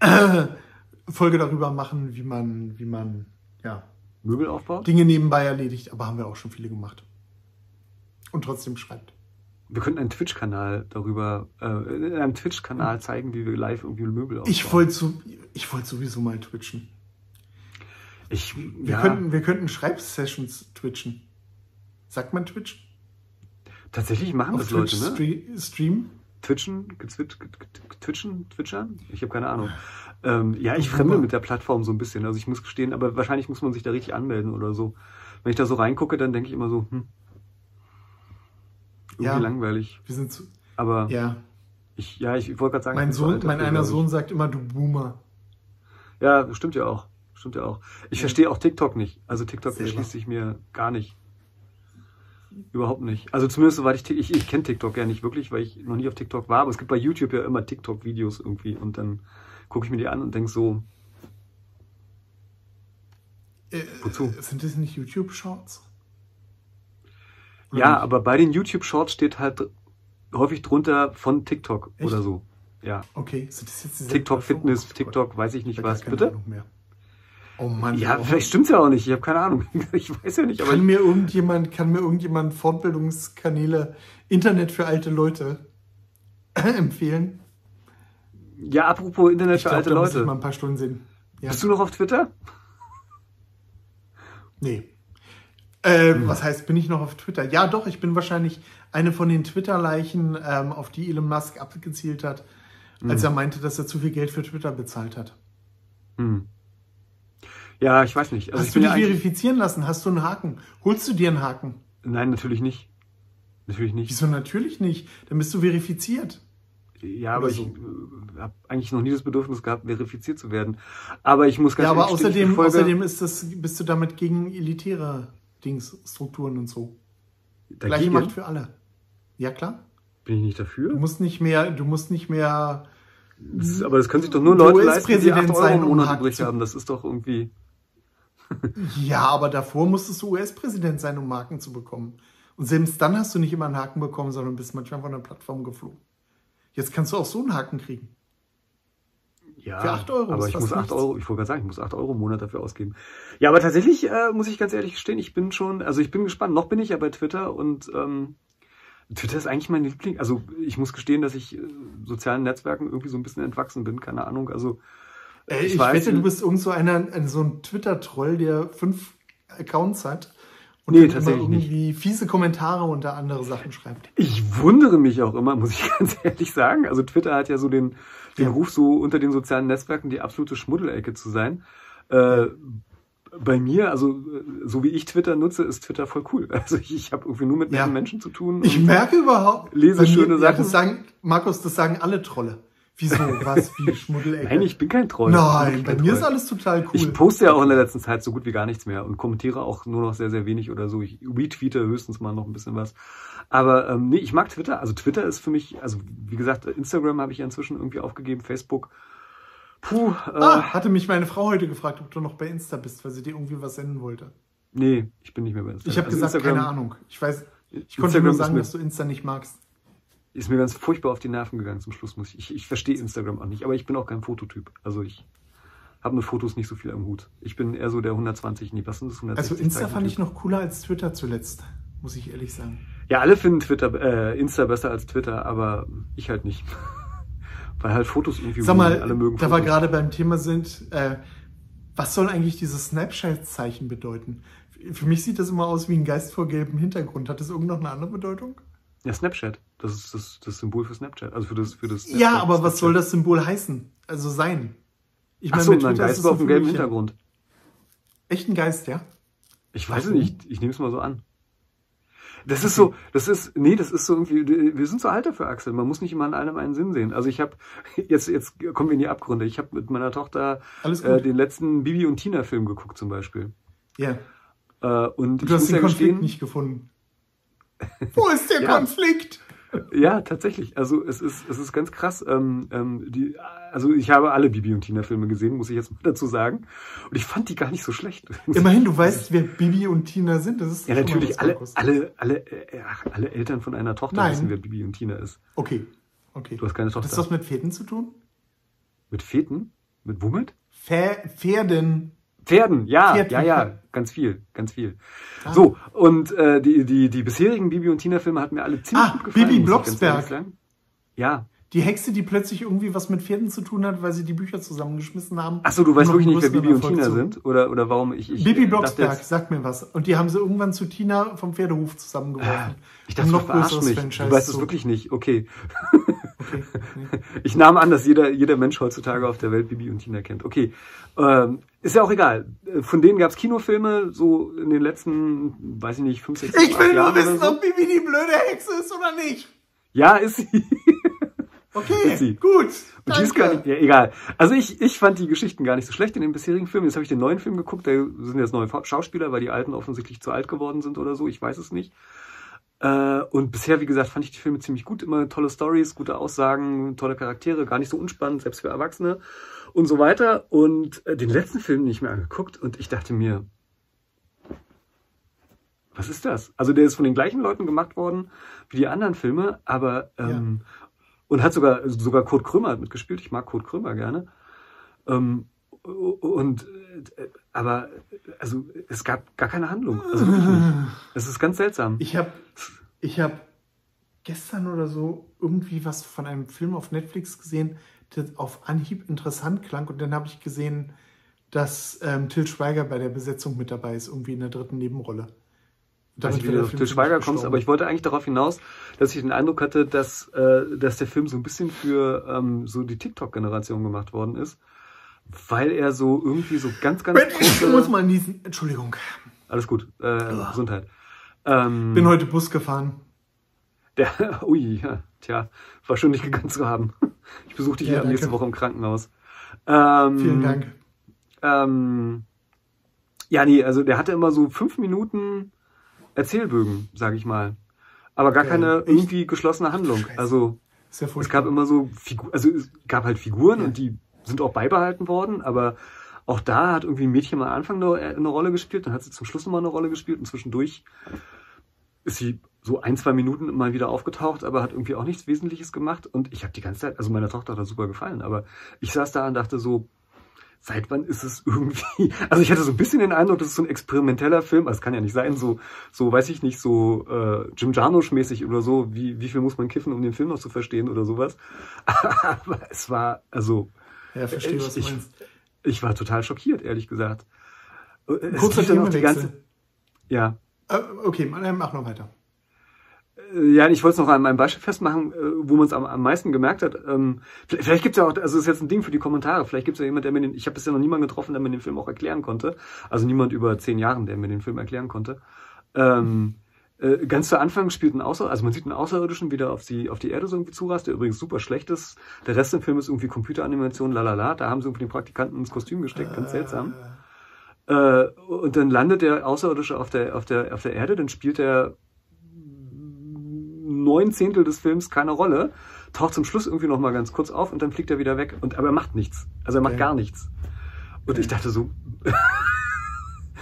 eine Folge darüber machen, wie man, wie man, ja. Möbel aufbaut? Dinge nebenbei erledigt, aber haben wir auch schon viele gemacht. Und trotzdem schreibt. Wir könnten einen Twitch-Kanal darüber, äh, in einem Twitch-Kanal zeigen, wie wir live irgendwie Möbel aufbauen. Ich wollte so, ich wollte sowieso mal twitchen. Ich, wir, ja. könnten, wir könnten Schreibsessions twitchen. Sagt man Twitch? Tatsächlich machen Auf das Twitch Leute, ne? Stream? Twitchen? Twitchen? Twitchern? Ich habe keine Ahnung. Ähm, ja, ich fremde mit der Plattform so ein bisschen. Also ich muss gestehen, aber wahrscheinlich muss man sich da richtig anmelden oder so. Wenn ich da so reingucke, dann denke ich immer so, hm, irgendwie ja, langweilig. Wir sind zu, aber ja. ich, ja, ich wollte gerade sagen, mein Sohn, mein einer Sohn sagt immer, du Boomer. Ja, stimmt ja auch. Stimmt ja auch. Ich verstehe auch TikTok nicht. Also TikTok Selber. erschließt sich mir gar nicht. Überhaupt nicht. Also zumindest soweit ich ich, ich kenne TikTok ja nicht wirklich, weil ich noch nie auf TikTok war, aber es gibt bei YouTube ja immer TikTok-Videos irgendwie und dann gucke ich mir die an und denke so, Äh, Wozu? Sind das nicht YouTube-Shorts? Ja, aber bei den YouTube-Shorts steht halt häufig drunter von TikTok Echt? oder so. Ja. Okay, sind das jetzt TikTok Fitness, Oh TikTok, weiß ich nicht ich was. Bitte? Ahnung mehr. Oh Mann. Ja, oh. vielleicht stimmt's ja auch nicht. Ich habe keine Ahnung. Ich weiß ja nicht, kann mir irgendjemand, kann mir irgendjemand Fortbildungskanäle Internet für alte Leute empfehlen? ja, apropos Internet Ich für glaube, alte da muss ich Leute. mal ein paar Stunden sehen. Ja. Bist du noch auf Twitter? Nee. Äh, Hm. Was heißt, bin ich noch auf Twitter? Ja, doch, ich bin wahrscheinlich eine von den Twitter-Leichen, ähm, auf die Elon Musk abgezielt hat, als Hm. er meinte, dass er zu viel Geld für Twitter bezahlt hat. Hm. Ja, ich weiß nicht. Also Hast du bin dich ja verifizieren lassen? Hast du einen Haken? Holst du dir einen Haken? Nein, natürlich nicht. Natürlich nicht. Wieso natürlich nicht? Dann bist du verifiziert. Ja, aber Oder ich so. äh, habe eigentlich noch nie das Bedürfnis gehabt, verifiziert zu werden. Aber ich muss ganz ja, aber ehrlich ich außerdem, außerdem ist das, bist du damit gegen elitäre Dings, Strukturen und so. Gleiche dagegen Macht für alle. Ja, klar. bin ich nicht Du dafür. musst nicht mehr, du musst nicht mehr. Das aber das können sich doch nur Leute leisten, die 8 US-Präsident Euro im Monat übrig haben. Das ist doch irgendwie... Ja, aber davor musstest du US-Präsident sein, um Haken zu bekommen. Und selbst dann hast du nicht immer einen Haken bekommen, sondern bist manchmal von der Plattform geflogen. Jetzt kannst du auch so einen Haken kriegen. Ja, Für 8 Euro aber ich muss 8 nichts. Euro, ich wollte gerade sagen, ich muss 8 Euro im Monat dafür ausgeben. Ja, aber tatsächlich äh, muss ich ganz ehrlich gestehen, ich bin schon, also ich bin gespannt. Noch bin ich ja bei Twitter und ähm, Twitter ist eigentlich mein Liebling. Also ich muss gestehen, dass ich äh, sozialen Netzwerken irgendwie so ein bisschen entwachsen bin, keine Ahnung. Also Äh, Ich ich weiß wette, nicht. du bist irgend so einer, ein- so ein Twitter-Troll, der fünf Accounts hat und Nee, tatsächlich nicht. irgendwie fiese Kommentare unter andere Sachen schreibt. Ich wundere mich auch immer, muss ich ganz ehrlich sagen. Also Twitter hat ja so den, den Ja. Ruf, so unter den sozialen Netzwerken die absolute Schmuddelecke zu sein. Äh, bei mir, also äh, so wie ich Twitter nutze, ist Twitter voll cool. Also ich, ich habe irgendwie nur mit Ja. Menschen zu tun. Ich merke überhaupt. Lese bei mir- schöne ja, Sachen. Das sagen, Markus, das sagen alle Trolle. Wieso? Was? Wie Schmuddelecke? Nein, ich bin kein Troll. Nein, bei mir Troll. ist alles total cool. Ich poste ja auch in der letzten Zeit so gut wie gar nichts mehr und kommentiere auch nur noch sehr, sehr wenig oder so. Ich retweete höchstens mal noch ein bisschen was. Aber ähm, nee, ich mag Twitter. Also Twitter ist für mich, also wie gesagt, Instagram habe ich ja inzwischen irgendwie aufgegeben, Facebook. Puh, äh, ah, hatte mich meine Frau heute gefragt, ob du noch bei Insta bist, weil sie dir irgendwie was senden wollte. nee, ich bin nicht mehr bei Instagram. Ich habe Also gesagt, Instagram keine Ahnung. Ich weiß, ich Instagram konnte nur sagen, dass du Insta nicht magst. Ist mir ganz furchtbar auf die Nerven gegangen zum Schluss. Muss ich, ich, verstehe Instagram auch nicht, aber ich bin auch kein Fototyp. Also ich habe mit Fotos nicht so viel am Hut. Ich bin eher so der 120, nee, was sind das 160 Also Insta fand Zeichen-Typ. ich noch cooler als Twitter zuletzt, muss ich ehrlich sagen. Ja, alle finden Twitter, äh, Insta besser als Twitter, aber ich halt nicht. Weil halt Fotos irgendwie Sag mal, alle mögen da wir gerade beim Thema sind, äh, was soll eigentlich dieses Snapchat-Zeichen bedeuten? Für mich sieht das immer aus wie ein Geist vor gelbem Hintergrund. Hat das irgend noch eine andere Bedeutung? Ja, Snapchat. Das ist das, das Symbol für Snapchat. Also für das, für das Ja, Snapchat- aber was soll das Symbol heißen? Also sein? Ich Ach so, mit Twitter ist Geist ein auf dem gelben. Hintergrund. Echt ein Geist, ja? Ich weiß es nicht. Ich nehme es mal so an. Das ist so, das ist, nee, das ist so irgendwie, wir sind so alt dafür, Axel. Man muss nicht immer an allem einen Sinn sehen. Also ich habe, jetzt, jetzt kommen wir in die Abgründe. Ich habe mit meiner Tochter äh, den letzten Bibi und Tina Film geguckt zum Beispiel. Ja. Äh, und ich Du hast muss den ja Konflikt gestehen, nicht gefunden. Wo ist der Ja. Konflikt? Ja, tatsächlich. Also es ist, es ist ganz krass. Ähm, ähm, die, also ich habe alle Bibi und Tina Filme gesehen, muss ich jetzt mal dazu sagen. Und ich fand die gar nicht so schlecht. Immerhin, du weißt, wer Bibi und Tina sind. Das ist Ja, natürlich, alle, alle, alle, äh, alle Eltern von einer Tochter Nein. wissen, wer Bibi und Tina ist. Okay. Okay. Du hast keine Hat das Tochter. was mit Pferden zu tun? Mit Feten? Mit womit? Pfer- Pferden. Pferden, ja, Pferd- ja, ja, ganz viel, ganz viel. Ah. So, und äh, die, die, die bisherigen Bibi und Tina Filme hatten mir alle ziemlich Ah, gut gefallen. Bibi Blocksberg. Ja. Die Hexe, die plötzlich irgendwie was mit Pferden zu tun hat, weil sie die Bücher zusammengeschmissen haben. Ach so, du weißt wirklich nicht, wer Bibi und Tina zu- sind? Oder, oder warum ich, ich Bibi äh, Blocksberg, sagt mir was. Und die haben sie irgendwann zu Tina vom Pferdehof zusammengeworfen. Ich dachte, noch größeres mich. Franchise Du weißt es wirklich nicht. Okay. Okay. Ich nahm an, dass jeder, jeder Mensch heutzutage auf der Welt Bibi und Tina kennt. Okay. Ähm, ist ja auch egal. Von denen gab es Kinofilme, so in den letzten, weiß ich nicht, fünf, sechs, Ich acht will nur Jahren wissen, so. ob Bibi die blöde Hexe ist oder nicht. Ja, ist sie. Okay, gut. Und die ist gar nicht, ja, egal. Also ich, ich fand die Geschichten gar nicht so schlecht in den bisherigen Filmen. Jetzt habe ich den neuen Film geguckt, da sind jetzt neue Schauspieler, weil die alten offensichtlich zu alt geworden sind oder so, ich weiß es nicht. Äh, und bisher, wie gesagt, fand ich die Filme ziemlich gut. Immer tolle Stories, gute Aussagen, tolle Charaktere, gar nicht so unspannend, selbst für Erwachsene und so weiter. Und äh, den letzten Film nicht mehr angeguckt und ich dachte mir, was ist das? Also der ist von den gleichen Leuten gemacht worden wie die anderen Filme, aber ähm, ja. und hat sogar sogar Kurt Krömer mitgespielt. Ich mag Kurt Krömer gerne. Ähm, und äh, aber also es gab gar keine Handlung. Also Es ist ganz seltsam. Ich habe ich habe gestern oder so irgendwie was von einem Film auf Netflix gesehen, der auf Anhieb interessant klang und dann habe ich gesehen, dass ähm, Till Schweiger bei der Besetzung mit dabei ist, irgendwie in der dritten Nebenrolle. Damit weiß nicht, wie du auf Till Schweiger kommst, aber ich wollte eigentlich darauf hinaus, dass ich den Eindruck hatte, dass, äh, dass der Film so ein bisschen für ähm, so die TikTok-Generation gemacht worden ist, weil er so irgendwie so ganz, ganz Ich muss mal niesen. Entschuldigung. Alles gut. Äh, Gesundheit. Ähm, Bin heute Bus gefahren. Der, ui, ja, tja, war schon nicht gegangen zu haben. Ich besuche dich ja, nächste Woche im Krankenhaus. Ähm, Vielen Dank. Ähm, ja, nee, also der hatte immer so fünf Minuten Erzählbögen, sage ich mal. Aber gar okay. keine irgendwie geschlossene Handlung. Scheiße. Also ja es gab immer so Figu also es gab halt Figuren ja. und die sind auch beibehalten worden, aber auch da hat irgendwie ein Mädchen mal am Anfang eine, eine Rolle gespielt, dann hat sie zum Schluss nochmal eine Rolle gespielt und zwischendurch ist sie so ein, zwei Minuten mal wieder aufgetaucht, aber hat irgendwie auch nichts Wesentliches gemacht. Und ich habe die ganze Zeit, also meiner Tochter hat das super gefallen, aber ich saß da und dachte so, seit wann ist es irgendwie, also ich hatte so ein bisschen den Eindruck, das ist so ein experimenteller Film, also es kann ja nicht sein, so, so weiß ich nicht, so äh, Jim Jarmusch-mäßig oder so, wie, wie viel muss man kiffen, um den Film noch zu verstehen oder sowas. Aber es war, also... Ja, verstehe, was du meinst. Ich, ich war total schockiert, ehrlich gesagt. Kurz es noch die ganze, Ja. Äh, okay, mach noch weiter. Äh, ja, ich wollte es noch an meinem Beispiel festmachen, äh, wo man es am, am meisten gemerkt hat. Ähm, vielleicht gibt es ja auch, also ist jetzt ein Ding für die Kommentare, vielleicht gibt es ja jemand, der mir den, ich habe bisher noch niemanden getroffen, der mir den Film auch erklären konnte. Also niemand über zehn Jahren, der mir den Film erklären konnte. Ähm, äh, ganz zu Anfang spielt ein Außer, also man sieht einen Außerirdischen wieder auf die, auf die Erde so irgendwie zurast, der übrigens super schlecht ist. Der Rest im Film ist irgendwie Computeranimation, lalala. Da haben sie irgendwie den Praktikanten ins Kostüm gesteckt, ganz seltsam. Äh, und dann landet der Außerirdische auf der, auf der, auf der Erde, dann spielt er neun Zehntel des Films keine Rolle, taucht zum Schluss irgendwie noch mal ganz kurz auf und dann fliegt er wieder weg. Und, aber er macht nichts. Also er macht ja. gar nichts. Und ich dachte so,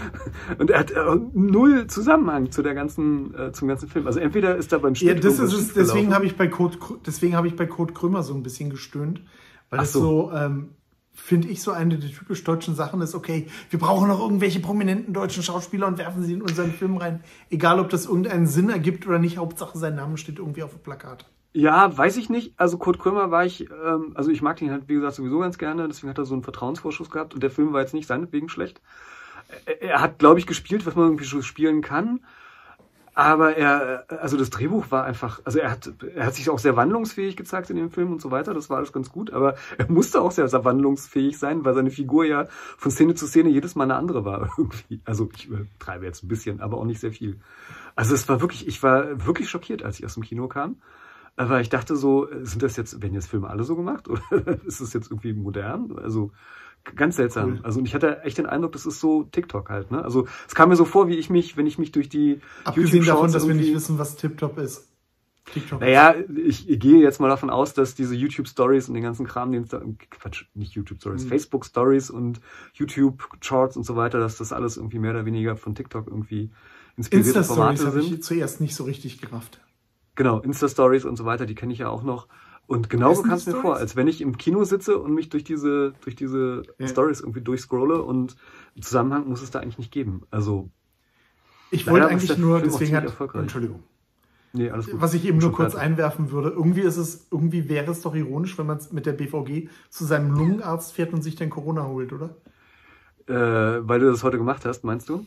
und er hat äh, null Zusammenhang zu der ganzen, äh, zum ganzen Film. Also entweder ist er beim Schnitt Ja, das ist es, deswegen habe ich bei Code, deswegen habe ich bei Code Krömer so ein bisschen gestöhnt, weil Ach es so, so ähm, finde ich, so eine der typisch deutschen Sachen ist, okay, wir brauchen noch irgendwelche prominenten deutschen Schauspieler und werfen sie in unseren Film rein. Egal, ob das irgendeinen Sinn ergibt oder nicht, Hauptsache sein Name steht irgendwie auf dem Plakat. Ja, weiß ich nicht. Also Kurt Krömer war ich, ähm, also ich mag ihn halt, wie gesagt, sowieso ganz gerne, deswegen hat er so einen Vertrauensvorschuss gehabt und der Film war jetzt nicht seinetwegen schlecht. Er, hat, glaube ich, gespielt, was man irgendwie spielen kann. Aber er, also das Drehbuch war einfach, also er hat, er hat sich auch sehr wandlungsfähig gezeigt in dem Film und so weiter. Das war alles ganz gut. Aber er musste auch sehr, sehr wandlungsfähig sein, weil seine Figur ja von Szene zu Szene jedes Mal eine andere war irgendwie. Also ich treibe jetzt ein bisschen, aber auch nicht sehr viel. Also es war wirklich, ich war wirklich schockiert, als ich aus dem Kino kam. Aber ich dachte so, sind das jetzt, werden jetzt Filme alle so gemacht? Oder ist das jetzt irgendwie modern? Also Ganz seltsam. Cool. Also und ich hatte echt den Eindruck, das ist so TikTok halt. Ne? Also es kam mir so vor, wie ich mich, wenn ich mich durch die Abgesehen davon, dass wir nicht wissen, was TikTok ist. TikTok naja, ich, ich gehe jetzt mal davon aus, dass diese YouTube Stories und den ganzen Kram, den Quatsch, nicht YouTube Stories, mhm. Facebook Stories und YouTube Charts und so weiter, dass das alles irgendwie mehr oder weniger von TikTok irgendwie inspirierte Insta Formate sind. habe ich zuerst nicht so richtig gerafft. Genau, Insta Stories und so weiter, die kenne ich ja auch noch. Und genau so kam es mir vor, als wenn ich im Kino sitze und mich durch diese, durch diese ja. Stories irgendwie durchscrolle und einen Zusammenhang muss es da eigentlich nicht geben. Also. Ich wollte eigentlich nur, deswegen hat, Entschuldigung. Nee, alles gut. Was ich eben nur kurz fertig. einwerfen würde, irgendwie ist es, irgendwie wäre es doch ironisch, wenn man mit der BVG zu seinem Lungenarzt fährt und sich dann Corona holt, oder? Äh, weil du das heute gemacht hast, meinst du?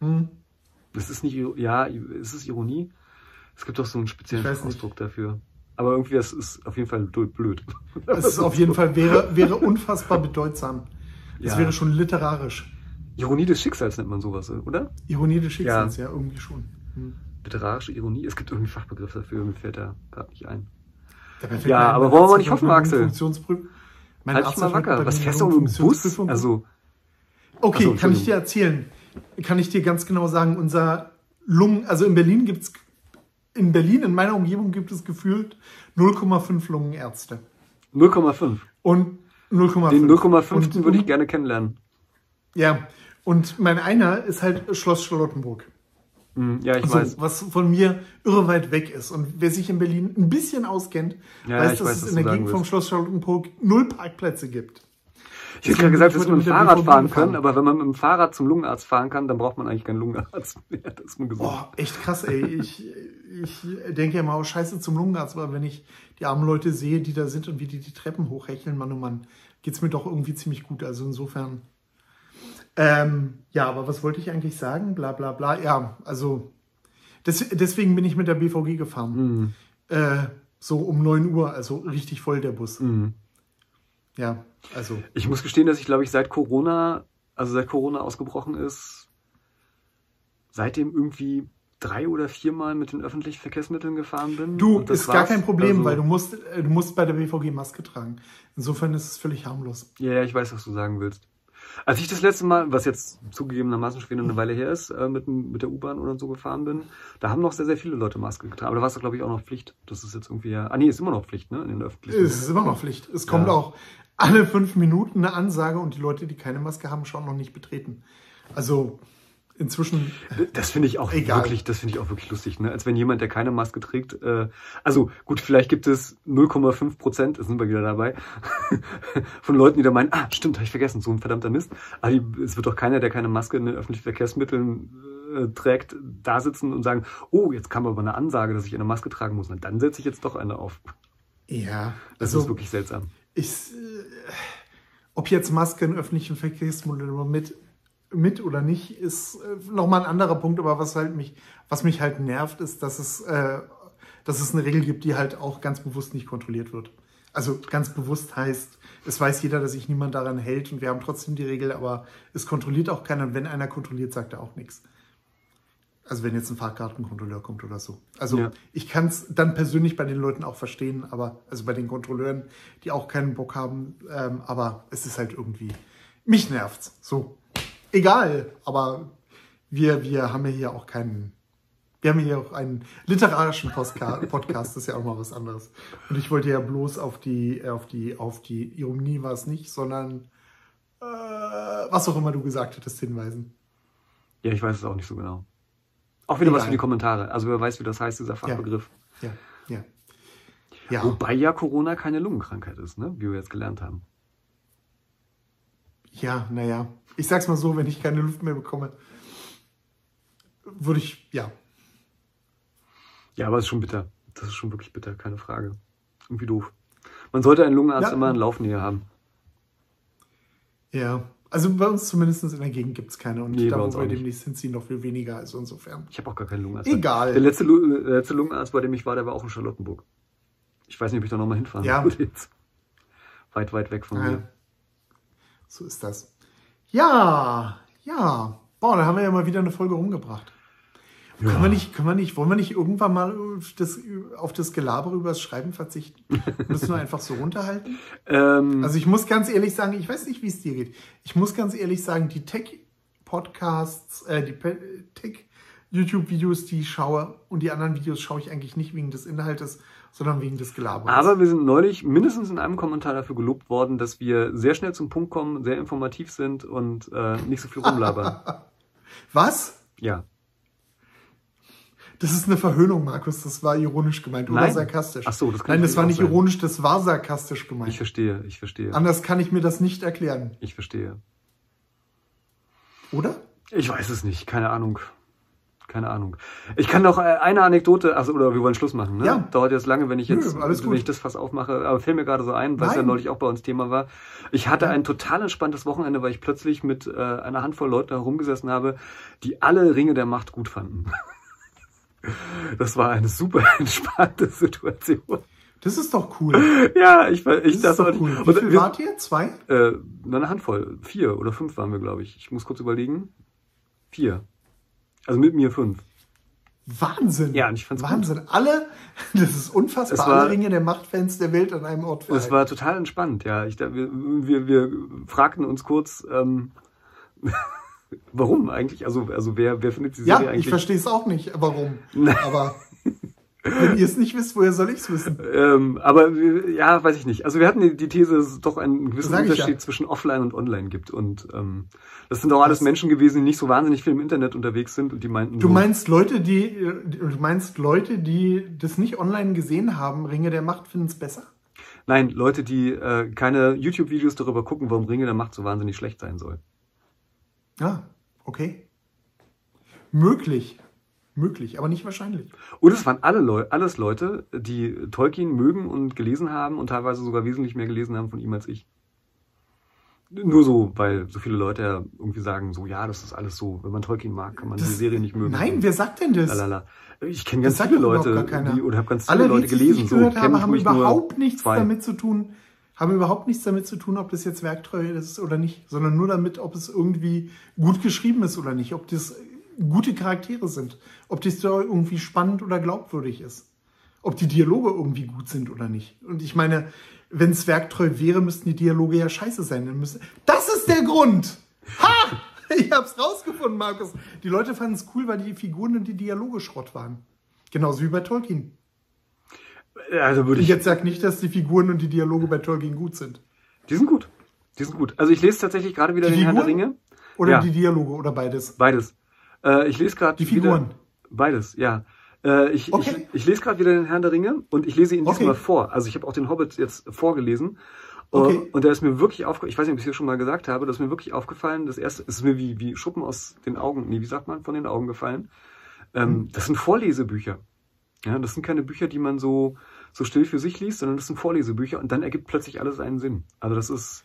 Hm. Das ist nicht, ja, ist es Ironie? Es gibt doch so einen speziellen Ausdruck dafür. Aber irgendwie, das ist auf jeden Fall blöd. Es ist auf jeden Fall, wäre, wäre unfassbar bedeutsam. Es ja. wäre schon literarisch. Ironie des Schicksals nennt man sowas, oder? Ironie des Schicksals, ja, ja irgendwie schon. Hm. Literarische Ironie, es gibt irgendwie Fachbegriff dafür, mir fällt da gerade nicht ein. Ja, aber wollen wir nicht hoffen, Axel. Halt dich mal wacker. Was fährst du um im Bus? Also. Okay, also, kann ich dir erzählen. Kann ich dir ganz genau sagen, unser Lungen, also in Berlin gibt's, in Berlin, in meiner Umgebung gibt es gefühlt 0,5 Lungenärzte. 0,5? Und 0,5. Den 0,5 würde ich gerne kennenlernen. Ja, und mein einer ist halt Schloss Charlottenburg. Hm, ja, ich also, weiß. Was von mir irre weit weg ist. Und wer sich in Berlin ein bisschen auskennt, ja, weiß, dass weiß, es in der Gegend vom Schloss Charlottenburg null Parkplätze gibt. Ich hätte gerade gesagt, dass wir mit dem Fahrrad fahren können, aber wenn man mit dem Fahrrad zum Lungenarzt fahren kann, dann braucht man eigentlich keinen Lungenarzt mehr. Das ist mir gesund. Oh, echt krass, ey. Ich, ich denke ja mal, oh, scheiße zum Lungenarzt, aber wenn ich die armen Leute sehe, die da sind und wie die die Treppen hochhecheln, Mann, oh Mann, geht's mir doch irgendwie ziemlich gut. Also insofern. Ähm, ja, aber was wollte ich eigentlich sagen? Bla bla bla. Ja, also das, deswegen bin ich mit der BVG gefahren. Mhm. Äh, so um 9 Uhr, also richtig voll der Bus. Mhm. Ja, also. Ich muss gestehen, dass ich glaube ich seit Corona, also seit Corona ausgebrochen ist, seitdem irgendwie drei oder viermal mit den öffentlichen Verkehrsmitteln gefahren bin. Du, ist gar kein Problem, also, weil du musst, äh, du musst bei der BVG Maske tragen. Insofern ist es völlig harmlos. Ja, ja, ich weiß, was du sagen willst. Als ich das letzte Mal, was jetzt zugegebenermaßen schon wieder eine Weile her ist, äh, mit, mit der U-Bahn oder so gefahren bin, da haben noch sehr, sehr viele Leute Maske getragen. Aber da war es, glaube ich, auch noch Pflicht. Das ist jetzt irgendwie ja. Ah, nee, ist immer noch Pflicht, ne? In den öffentlichen. Es ist immer noch Pflicht. Es kommt ja. auch alle fünf Minuten eine Ansage und die Leute, die keine Maske haben, schauen noch nicht betreten. Also inzwischen. Das finde ich auch egal. wirklich, das finde ich auch wirklich lustig, ne? Als wenn jemand, der keine Maske trägt, äh, also gut, vielleicht gibt es 0,5 Prozent, da sind wir wieder dabei, von Leuten, die da meinen, ah, stimmt, habe ich vergessen, so ein verdammter Mist. Aber die, es wird doch keiner, der keine Maske in den öffentlichen Verkehrsmitteln äh, trägt, da sitzen und sagen, oh, jetzt kam aber eine Ansage, dass ich eine Maske tragen muss. Und dann setze ich jetzt doch eine auf. Ja. Das also, ist wirklich seltsam. Ich, äh, ob jetzt Maske in öffentlichen Verkehrsmitteln mit mit oder nicht, ist äh, nochmal ein anderer Punkt, aber was halt mich, was mich halt nervt, ist, dass es, äh, dass es eine Regel gibt, die halt auch ganz bewusst nicht kontrolliert wird. Also ganz bewusst heißt, es weiß jeder, dass sich niemand daran hält und wir haben trotzdem die Regel, aber es kontrolliert auch keiner und wenn einer kontrolliert, sagt er auch nichts. Also wenn jetzt ein Fahrkartenkontrolleur kommt oder so. Also ja. ich kann es dann persönlich bei den Leuten auch verstehen, aber also bei den Kontrolleuren, die auch keinen Bock haben, ähm, aber es ist halt irgendwie, mich nervt's. So, egal, aber wir, wir haben ja hier auch keinen. Wir haben hier auch einen literarischen Podcast, das ist ja auch mal was anderes. Und ich wollte ja bloß auf die, auf die, auf die Ironie war es nicht, sondern äh, was auch immer du gesagt hattest, hinweisen. Ja, ich weiß es auch nicht so genau. Auch wieder was für die Kommentare. Also wer weiß, wie das heißt, dieser Fachbegriff. Ja, ja. ja. ja. Wobei ja Corona keine Lungenkrankheit ist, ne? wie wir jetzt gelernt haben. Ja, naja. Ich sag's mal so, wenn ich keine Luft mehr bekomme, würde ich, ja. Ja, aber es ist schon bitter. Das ist schon wirklich bitter, keine Frage. Irgendwie doof. Man sollte einen Lungenarzt ja. immer in Laufnähe haben. Ja, also bei uns zumindest in der Gegend gibt es keine. Und nee, da, wo wir demnächst sind, sie noch viel weniger. Also insofern. Ich habe auch gar keinen Lungenarzt. Egal. Der letzte, der letzte Lungenarzt, bei dem ich war, der war auch in Charlottenburg. Ich weiß nicht, ob ich da nochmal hinfahren ja. würde jetzt. Weit, weit weg von ja. mir. So ist das. Ja, ja. Boah, da haben wir ja mal wieder eine Folge rumgebracht. Ja. Können, wir nicht, können wir nicht, wollen wir nicht irgendwann mal das, auf das Gelaber über das Schreiben verzichten? Müssen wir einfach so runterhalten? Ähm. Also ich muss ganz ehrlich sagen, ich weiß nicht, wie es dir geht. Ich muss ganz ehrlich sagen, die Tech-Podcasts, äh, die Tech-YouTube-Videos, die ich schaue und die anderen Videos schaue ich eigentlich nicht wegen des Inhaltes, sondern wegen des Gelabers. Aber wir sind neulich mindestens in einem Kommentar dafür gelobt worden, dass wir sehr schnell zum Punkt kommen, sehr informativ sind und äh, nicht so viel rumlabern. Was? Ja. Das ist eine Verhöhnung, Markus. Das war ironisch gemeint oder Nein. sarkastisch. Ach so, das kann Nein, das war nicht sein. ironisch, das war sarkastisch gemeint. Ich verstehe, ich verstehe. Anders kann ich mir das nicht erklären. Ich verstehe. Oder? Ich weiß es nicht, keine Ahnung keine Ahnung. Ich kann noch äh, eine Anekdote, also oder wir wollen Schluss machen, ne? Ja. Dauert jetzt lange, wenn ich jetzt, Nö, wenn ich das fast aufmache, aber fällt mir gerade so ein, weil es ja neulich auch bei uns Thema war. Ich hatte ja. ein total entspanntes Wochenende, weil ich plötzlich mit äh, einer Handvoll Leuten herumgesessen habe, die alle Ringe der Macht gut fanden. das war eine super entspannte Situation. Das ist doch cool. ja, ich, ich das, das ist doch cool. Wie viel wart ihr? Zwei? Äh, eine Handvoll. Vier oder fünf waren wir, glaube ich. Ich muss kurz überlegen. Vier. Also mit mir fünf. Wahnsinn. Ja, und ich fand's Wahnsinn. Gut. Alle, das ist unfassbar, es war, alle Ringe der Machtfans der Welt an einem Ort. Es war total entspannt, ja. Ich, wir, wir, wir fragten uns kurz, ähm, warum eigentlich? Also, also wer, wer findet die Serie ja, eigentlich? ich verstehe es auch nicht, warum. Aber wenn ihr es nicht wisst, woher soll ich es wissen? Ähm, aber ja, weiß ich nicht. Also wir hatten die, die These, dass es doch einen gewissen Unterschied ja. zwischen Offline und Online gibt. Und ähm, das sind auch alles das Menschen gewesen, die nicht so wahnsinnig viel im Internet unterwegs sind und die meinten. Du so, meinst Leute, die du meinst Leute, die das nicht online gesehen haben, Ringe der Macht finden es besser? Nein, Leute, die äh, keine YouTube-Videos darüber gucken, warum Ringe der Macht so wahnsinnig schlecht sein soll. Ah, okay. Möglich. Möglich, aber nicht wahrscheinlich. Und es waren alle Leu alles Leute, die Tolkien mögen und gelesen haben und teilweise sogar wesentlich mehr gelesen haben von ihm als ich. Nur so, weil so viele Leute ja irgendwie sagen, so ja, das ist alles so, wenn man Tolkien mag, kann man das, die Serie nicht mögen. Nein, wer sagt denn das? Lalala. Ich kenne ganz viele Leute, die, oder habe ganz viele Alle, Leute die gelesen. Ich gehört so, habe, haben überhaupt nichts zwei. damit zu tun, haben überhaupt nichts damit zu tun, ob das jetzt werktreu ist oder nicht, sondern nur damit, ob es irgendwie gut geschrieben ist oder nicht, ob das gute Charaktere sind, ob die Story irgendwie spannend oder glaubwürdig ist, ob die Dialoge irgendwie gut sind oder nicht. Und ich meine, wenn es werktreu wäre, müssten die Dialoge ja scheiße sein. Das ist der Grund! Ha! Ich hab's rausgefunden, Markus. Die Leute fanden es cool, weil die Figuren und die Dialoge Schrott waren. Genauso wie bei Tolkien. Also würde ich, ich jetzt sag nicht, dass die Figuren und die Dialoge bei Tolkien gut sind. Die sind gut. Die sind gut. Also ich lese tatsächlich gerade wieder die den Figuren? Herr der Ringe. Oder ja. die Dialoge oder beides? Beides. Äh, ich lese gerade Die Figuren. Wieder, beides, ja. Äh, ich, Okay. ich, ich lese gerade wieder den Herrn der Ringe und ich lese ihn Okay. diesmal vor. Also ich habe auch den Hobbit jetzt vorgelesen. Äh, Okay. Und da ist mir wirklich aufgefallen, ich weiß nicht, ob ich es hier schon mal gesagt habe, das ist mir wirklich aufgefallen, das erste ist mir wie, wie Schuppen aus den Augen, nee, wie sagt man, von den Augen gefallen. Ähm, Hm. Das sind Vorlesebücher. Ja, das sind keine Bücher, die man so, so still für sich liest, sondern das sind Vorlesebücher und dann ergibt plötzlich alles einen Sinn. Also das ist,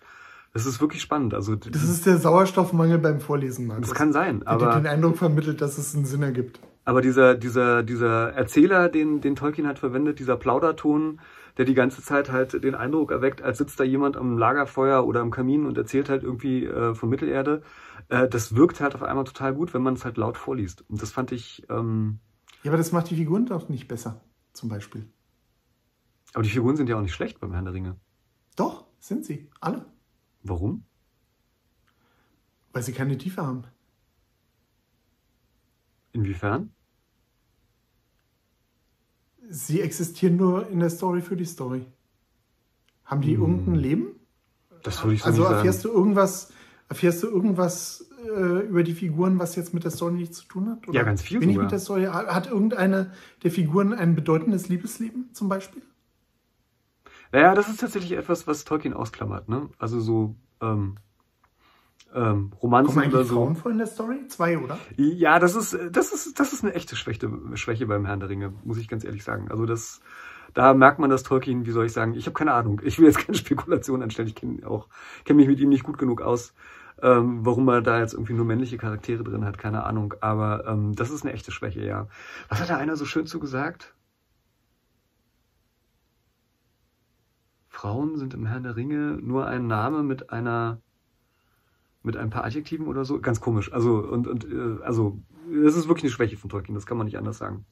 das ist wirklich spannend. Also Das ist der Sauerstoffmangel beim Vorlesen, Markus. das kann sein, Der aber den Eindruck vermittelt, dass es einen Sinn ergibt. Aber dieser, dieser, dieser Erzähler, den, den Tolkien hat verwendet, dieser Plauderton, der die ganze Zeit halt den Eindruck erweckt, als sitzt da jemand am Lagerfeuer oder am Kamin und erzählt halt irgendwie äh, von Mittelerde, äh, das wirkt halt auf einmal total gut, wenn man es halt laut vorliest. Und das fand ich, ähm, Ja, aber das macht die Figuren doch nicht besser, zum Beispiel. aber die Figuren sind ja auch nicht schlecht beim Herrn der Ringe. Doch, sind sie. Alle. Warum? Weil sie keine Tiefe haben. Inwiefern? Sie existieren nur in der Story für die Story. Haben die Hm. irgendein Leben? Das würde ich so Also erfährst sagen. du irgendwas, erfährst du irgendwas äh, über die Figuren, was jetzt mit der Story nichts zu tun hat? Ja, ganz viel Wenig sogar. mit der Story. Hat irgendeine der Figuren ein bedeutendes Liebesleben zum Beispiel? Naja, das ist tatsächlich etwas, was Tolkien ausklammert, ne? Also so, ähm, ähm, Romanzen Kommen oder so. Frauen vor in der Story? Zwei, oder? Ja, das ist, das ist, das ist eine echte Schwäche, Schwäche beim Herrn der Ringe, muss ich ganz ehrlich sagen. Also das, da merkt man, dass Tolkien, wie soll ich sagen, ich habe keine Ahnung. Ich will jetzt keine Spekulation anstellen. Ich kenne auch, kenne mich mit ihm nicht gut genug aus, ähm, warum er da jetzt irgendwie nur männliche Charaktere drin hat, keine Ahnung. Aber ähm, das ist eine echte Schwäche, ja. Was hat da einer so schön zu gesagt? Frauen sind im Herrn der Ringe nur ein Name mit einer mit ein paar Adjektiven oder so. Ganz komisch. Also, und, und äh, also, das ist wirklich eine Schwäche von Tolkien, das kann man nicht anders sagen.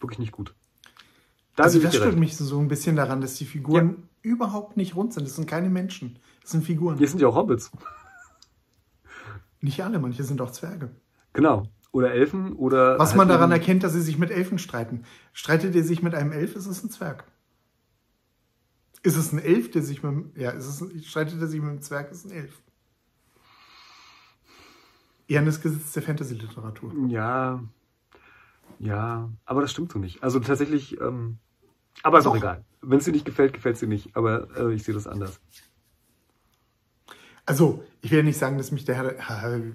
Wirklich nicht gut. Da also das stört mich so ein bisschen daran, dass die Figuren überhaupt nicht rund sind. Das sind keine Menschen. Das sind Figuren. Hier sind ja auch Hobbits. Nicht alle, manche sind auch Zwerge. Genau. Oder Elfen oder. Was halt man daran erkennt, dass sie sich mit Elfen streiten. Streitet er sich mit einem Elf, ist es ein Zwerg. Ist es ein Elf, der sich mit dem- ja, ist es ein, streitet er sich mit einem Zwerg, ist es ein Elf. Eher das Gesetz der Fantasy-Literatur. Ja. Ja. Aber das stimmt so nicht. Also tatsächlich. Ähm, aber ist auch Doch. egal. Wenn es dir nicht gefällt, gefällt es dir nicht. Aber äh, ich sehe das anders. Also, ich will nicht sagen, dass mich der Herr der,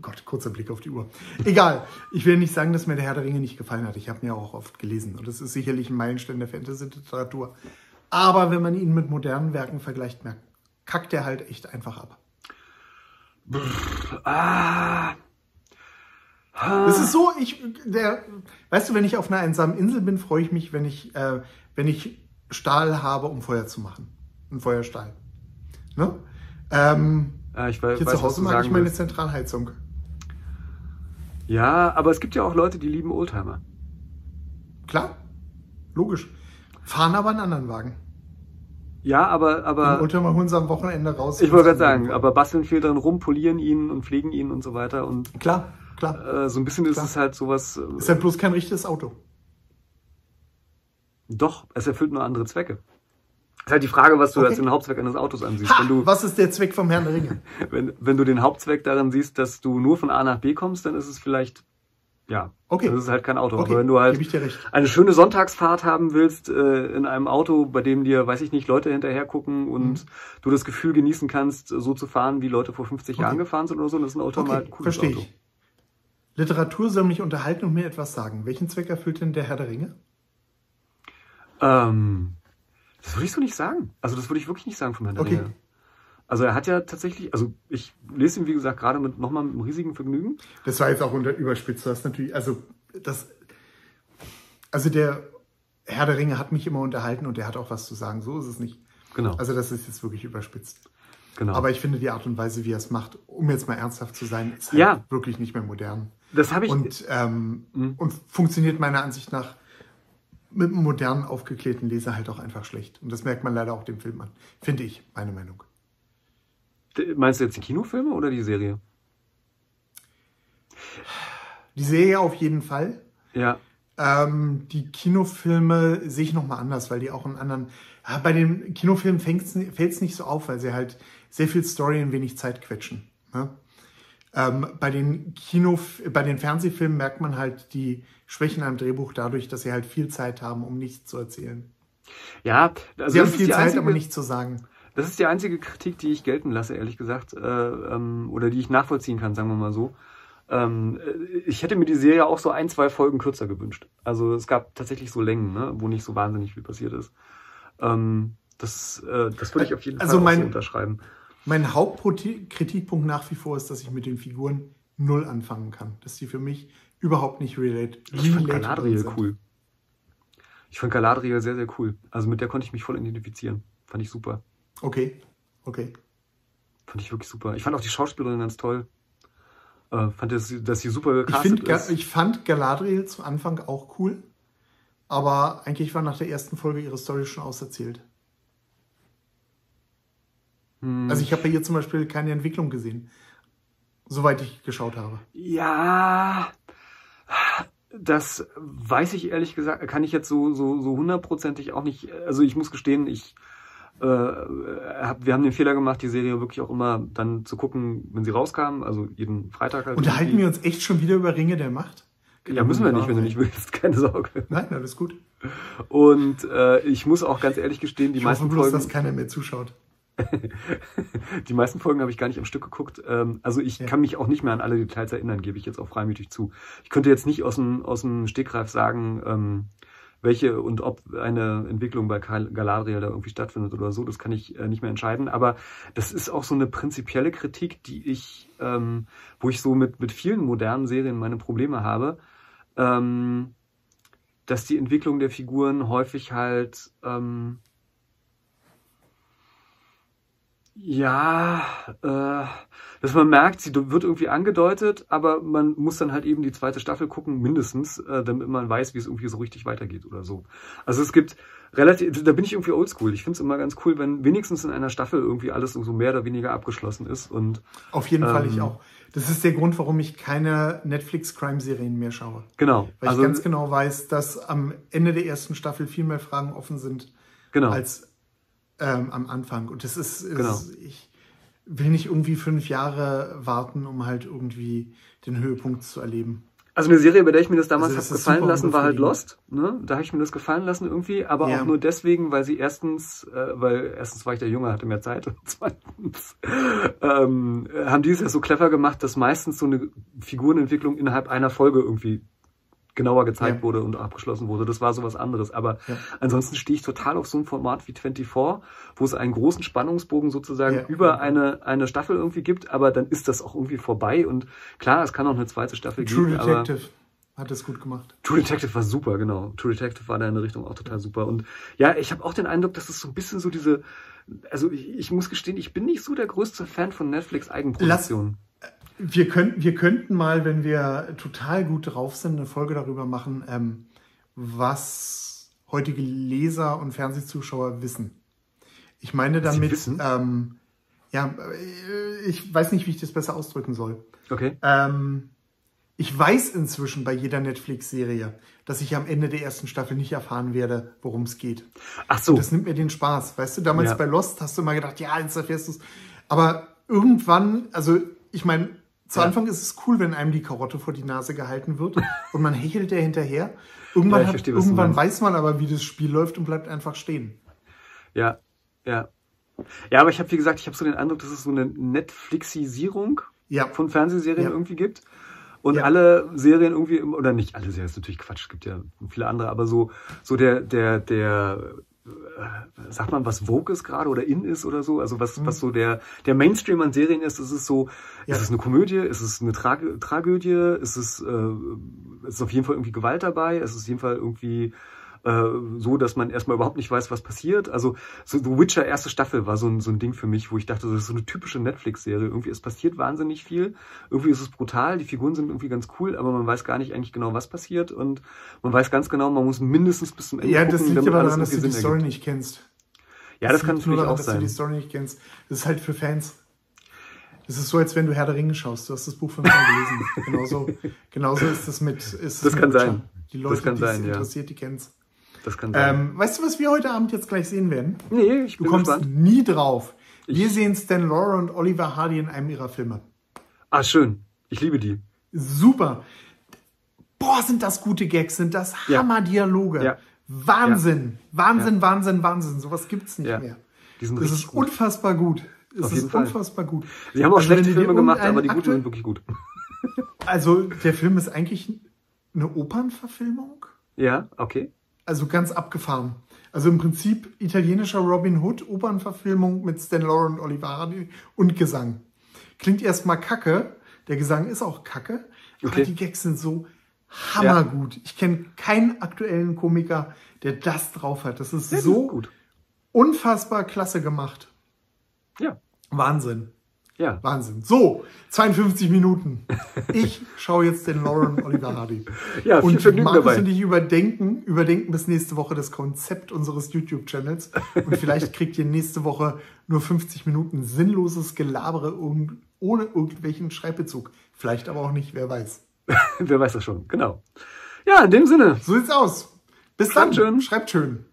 Gott, kurzer Blick auf die Uhr. Egal. Ich will nicht sagen, dass mir der Herr der Ringe nicht gefallen hat. Ich habe ihn ja auch oft gelesen. Und es ist sicherlich ein Meilenstein der Fantasy-Literatur. Aber wenn man ihn mit modernen Werken vergleicht, merkt, kackt er halt echt einfach ab. Ah. Das ist so, ich, der, weißt du, wenn ich auf einer einsamen Insel bin, freue ich mich, wenn ich, äh, wenn ich Stahl habe, um Feuer zu machen. Ein Feuerstahl. Ne? Ähm, Ah, ich weiß, hier weiß, zu Hause sagen ich meine willst. Zentralheizung. Ja, aber es gibt ja auch Leute, die lieben Oldtimer. Klar, logisch. Fahren aber einen anderen Wagen. Ja, aber. aber Oldtimer holen sie am Wochenende raus. ich wollte gerade sagen, aber basteln viel dran rum, polieren ihn und pflegen ihn und so weiter. Und Klar, klar. äh, so ein bisschen ist Klar. es halt sowas. Äh, Ist halt bloß kein richtiges Auto. doch, es erfüllt nur andere Zwecke. Ist halt die Frage, was du Okay. als den Hauptzweck eines Autos ansiehst. Ha, Wenn du, was ist der Zweck vom Herrn der Ringe? wenn, wenn du den Hauptzweck darin siehst, dass du nur von A nach B kommst, dann ist es vielleicht, ja, Okay. dann ist es halt kein Auto. Okay, Aber wenn du halt ich eine schöne Sonntagsfahrt haben willst äh, in einem Auto, bei dem dir, weiß ich nicht, Leute hinterher gucken und Mhm. du das Gefühl genießen kannst, so zu fahren, wie Leute vor 50 Jahren gefahren sind oder so, dann ist ein Auto mal Okay, ein cooles verstehe Auto. Literatur soll mich unterhalten und mir etwas sagen. Welchen Zweck erfüllt denn der Herr der Ringe? Ähm, das würde ich so nicht sagen. Also das würde ich wirklich nicht sagen von Herrn der Okay. Ringe. Also er hat ja tatsächlich, also ich lese ihn wie gesagt gerade mit nochmal mit einem riesigen Vergnügen. Das war jetzt auch unter überspitzt. Du hast natürlich, also das, also der Herr der Ringe hat mich immer unterhalten und der hat auch was zu sagen. So ist es nicht. Genau. Also das ist jetzt wirklich überspitzt. Genau. Aber ich finde die Art und Weise, wie er es macht, um jetzt mal ernsthaft zu sein, ist halt Ja. wirklich nicht mehr modern. das habe ich. Und, ähm, Mhm. und funktioniert meiner Ansicht nach mit einem modernen, aufgeklärten Leser halt auch einfach schlecht. Und das merkt man leider auch dem Film an. Finde ich, meine Meinung. meinst du jetzt die Kinofilme oder die Serie? Die Serie auf jeden Fall. Ja. Ähm, die Kinofilme sehe ich nochmal anders, weil die auch einen anderen. Ja, bei den Kinofilmen fällt es nicht so auf, weil sie halt sehr viel Story in wenig Zeit quetschen. Ne? Ähm, bei, den Kino, bei den Fernsehfilmen merkt man halt die Schwächen am Drehbuch dadurch, dass sie halt viel Zeit haben, um nichts zu erzählen. Ja, also Sie haben das ist viel die Zeit, einzige- aber nichts zu sagen. Das ist die einzige Kritik, die ich gelten lasse, ehrlich gesagt, äh, ähm, oder die ich nachvollziehen kann, sagen wir mal so. Ähm, äh, ich hätte mir die Serie auch so ein, zwei Folgen kürzer gewünscht. Also es gab tatsächlich so Längen, ne, wo nicht so wahnsinnig viel passiert ist. Ähm, das, äh, das würde ich auf jeden Also Fall mein- so unterschreiben. Mein Hauptkritikpunkt nach wie vor ist, dass ich mit den Figuren null anfangen kann. Dass die für mich überhaupt nicht relate. Ich fand Galadriel cool. Ich fand Galadriel sehr, sehr cool. Also mit der konnte ich mich voll identifizieren. Fand ich super. Okay, okay. Fand ich wirklich super. Ich fand auch die Schauspielerin ganz toll. Äh, fand, dass, dass sie super Ich, gecastet find, Ga- ist. ich fand Galadriel zu Anfang auch cool, aber eigentlich war nach der ersten Folge ihre Story schon auserzählt. Hm. Also ich habe ihr zum Beispiel keine Entwicklung gesehen, soweit ich geschaut habe. Ja, das weiß ich ehrlich gesagt, kann ich jetzt so so so hundertprozentig auch nicht. Also ich muss gestehen, ich äh, hab, wir haben den Fehler gemacht, die Serie wirklich auch immer dann zu gucken, wenn sie rauskam, also jeden Freitag halt. Unterhalten wir uns echt schon wieder über Ringe der Macht? Ja, müssen wir nicht, wenn du nicht willst, keine Sorge. Nein, alles gut. Und äh, ich muss auch ganz ehrlich gestehen, die Ich meisten hoffe bloß, Folgen, dass keiner mehr zuschaut. die meisten Folgen habe ich gar nicht am Stück geguckt. Ähm, also ich Ja. kann mich auch nicht mehr an alle Details erinnern, gebe ich jetzt auch freimütig zu. Ich könnte jetzt nicht aus dem, aus dem Stegreif sagen, ähm, welche und ob eine Entwicklung bei Gal- Galadriel da irgendwie stattfindet oder so. Das kann ich äh, nicht mehr entscheiden. Aber das ist auch so eine prinzipielle Kritik, die ich, ähm, wo ich so mit, mit vielen modernen Serien meine Probleme habe. Ähm, dass die Entwicklung der Figuren häufig halt ähm, ja, äh, dass man merkt, sie wird irgendwie angedeutet, aber man muss dann halt eben die zweite Staffel gucken, mindestens, äh, damit man weiß, wie es irgendwie so richtig weitergeht oder so. Also es gibt relativ, da bin ich irgendwie oldschool. Ich finde es immer ganz cool, wenn wenigstens in einer Staffel irgendwie alles so mehr oder weniger abgeschlossen ist und Auf jeden Fall ich Ähm. auch. Das ist der Grund, warum ich keine Netflix-Crime-Serien mehr schaue. genau. Weil also ich ganz genau weiß, dass am Ende der ersten Staffel viel mehr Fragen offen sind genau. als ähm, am Anfang. Und das ist, ist Genau. ich will nicht irgendwie fünf Jahre warten, um halt irgendwie den Höhepunkt zu erleben. Also eine Serie, bei der ich mir das damals Also das hab ist gefallen lassen, war halt. Lost. Ne? Da habe ich mir das gefallen lassen irgendwie, aber Ja. auch nur deswegen, weil sie erstens, äh, weil erstens war ich der Junge, hatte mehr Zeit und zweitens ähm, haben die es ja so clever gemacht, dass meistens so eine Figurenentwicklung innerhalb einer Folge irgendwie genauer gezeigt Ja. wurde und abgeschlossen wurde. Das war so was anderes. Aber Ja. ansonsten stehe ich total auf so ein Format wie 24, wo es einen großen Spannungsbogen sozusagen Ja. über eine, eine Staffel irgendwie gibt, aber dann ist das auch irgendwie vorbei. Und klar, es kann auch eine zweite Staffel True geben. aber Detective hat das gut gemacht. True Detective war super, genau. True Detective war da in der Richtung auch total super. Und ja, ich habe auch den Eindruck, dass es so ein bisschen so diese, also ich, ich muss gestehen, ich bin nicht so der größte Fan von Netflix Eigenproduktionen. Wir, könnten, wir könnten mal, wenn wir total gut drauf sind, eine Folge darüber machen, ähm, was heutige Leser und Fernsehzuschauer wissen. Ich meine damit, ähm, ja, äh, ich weiß nicht, wie ich das besser ausdrücken soll. Okay. Ähm, ich weiß inzwischen bei jeder Netflix-Serie, dass ich am Ende der ersten Staffel nicht erfahren werde, worum es geht. Ach so. Das nimmt mir den Spaß. Weißt du, damals ja. bei Lost hast du immer gedacht, ja, jetzt erfährst du es. Aber irgendwann, also ich meine, zu ja. Anfang ist es cool, wenn einem die Karotte vor die Nase gehalten wird und man hechelt der hinterher. Irgendwann, ja, verstehe, hat, irgendwann weiß man aber, wie das Spiel läuft und bleibt einfach stehen. Ja, ja. Ja, aber ich habe, wie gesagt, ich habe so den Eindruck, dass es so eine Netflixisierung ja. von Fernsehserien irgendwie gibt. Und ja. alle Serien irgendwie, oder nicht alle Serien, ist natürlich Quatsch, es gibt ja viele andere, aber so, so der, der, der, sagt man, was Vogue ist gerade oder in ist oder so, also was, mhm. was so der, der Mainstream an Serien ist, ist es so, ja. ist es eine Komödie, ist es eine Tra Tragödie, ist es, äh, ist auf jeden Fall irgendwie Gewalt dabei, ist es auf jeden Fall irgendwie äh, so, dass man erstmal überhaupt nicht weiß, was passiert. Also so The Witcher erste Staffel war so ein, so ein Ding für mich, wo ich dachte, das ist so eine typische Netflix-Serie. Irgendwie, es passiert wahnsinnig viel. Irgendwie ist es brutal, die Figuren sind irgendwie ganz cool, aber man weiß gar nicht eigentlich genau, was passiert und man weiß ganz genau, man muss mindestens bis zum Ende Ja, das gucken, liegt aber daran, dass du die Story ergibt. nicht kennst. Ja, das, das kann natürlich daran, auch sein. dass du die Story nicht kennst. Das ist halt für Fans. Das ist so, als wenn du Herr der Ringe schaust. Du hast das Buch von vorne gelesen. genauso, genauso ist es mit. Ist das mit kann sein. Die Leute, die es interessiert, die kennen es. Das kann sein. Ähm, weißt du, was wir heute Abend jetzt gleich sehen werden? Nee, ich bin Du kommst gespannt. nie drauf. Wir sehen Stan Laura und Oliver Hardy in einem ihrer Filme. Ah, schön. Ich liebe die. Super. Boah, sind das gute Gags, sind das Hammer-Dialoge. Ja. Wahnsinn, ja. Wahnsinn, ja. Wahnsinn, Wahnsinn. Sowas gibt's nicht mehr. Die sind das ist gut. unfassbar gut. Es ist Fall. unfassbar gut. Sie haben auch also, schlechte Filme gemacht, aber die guten sind wirklich gut. Also der Film ist eigentlich eine Opernverfilmung. Ja, okay. Also ganz abgefahren. Also im Prinzip italienischer Robin Hood, Opernverfilmung mit Stan Laurent, Oliver Hardy und Gesang. Klingt erstmal kacke, der Gesang ist auch kacke, okay. aber die Gags sind so hammergut. Ja. Ich kenne keinen aktuellen Komiker, der das drauf hat. Das ist ja, so ist unfassbar klasse gemacht. Ja. Wahnsinn. Ja. Wahnsinn. So, 52 Minuten. Ich schaue jetzt den Lauren Oliver Hardy. Ja, viel und Vergnügen Markus dabei. und ich überdenken, überdenken bis nächste Woche das Konzept unseres YouTube-Channels. Und vielleicht kriegt ihr nächste Woche nur 50 Minuten sinnloses Gelabere ohne irgendwelchen Schreibbezug. Vielleicht aber auch nicht, wer weiß. wer weiß das schon, genau. Ja, in dem Sinne. So sieht's aus. Bis Schreibt dann. Schön. Schreibt schön.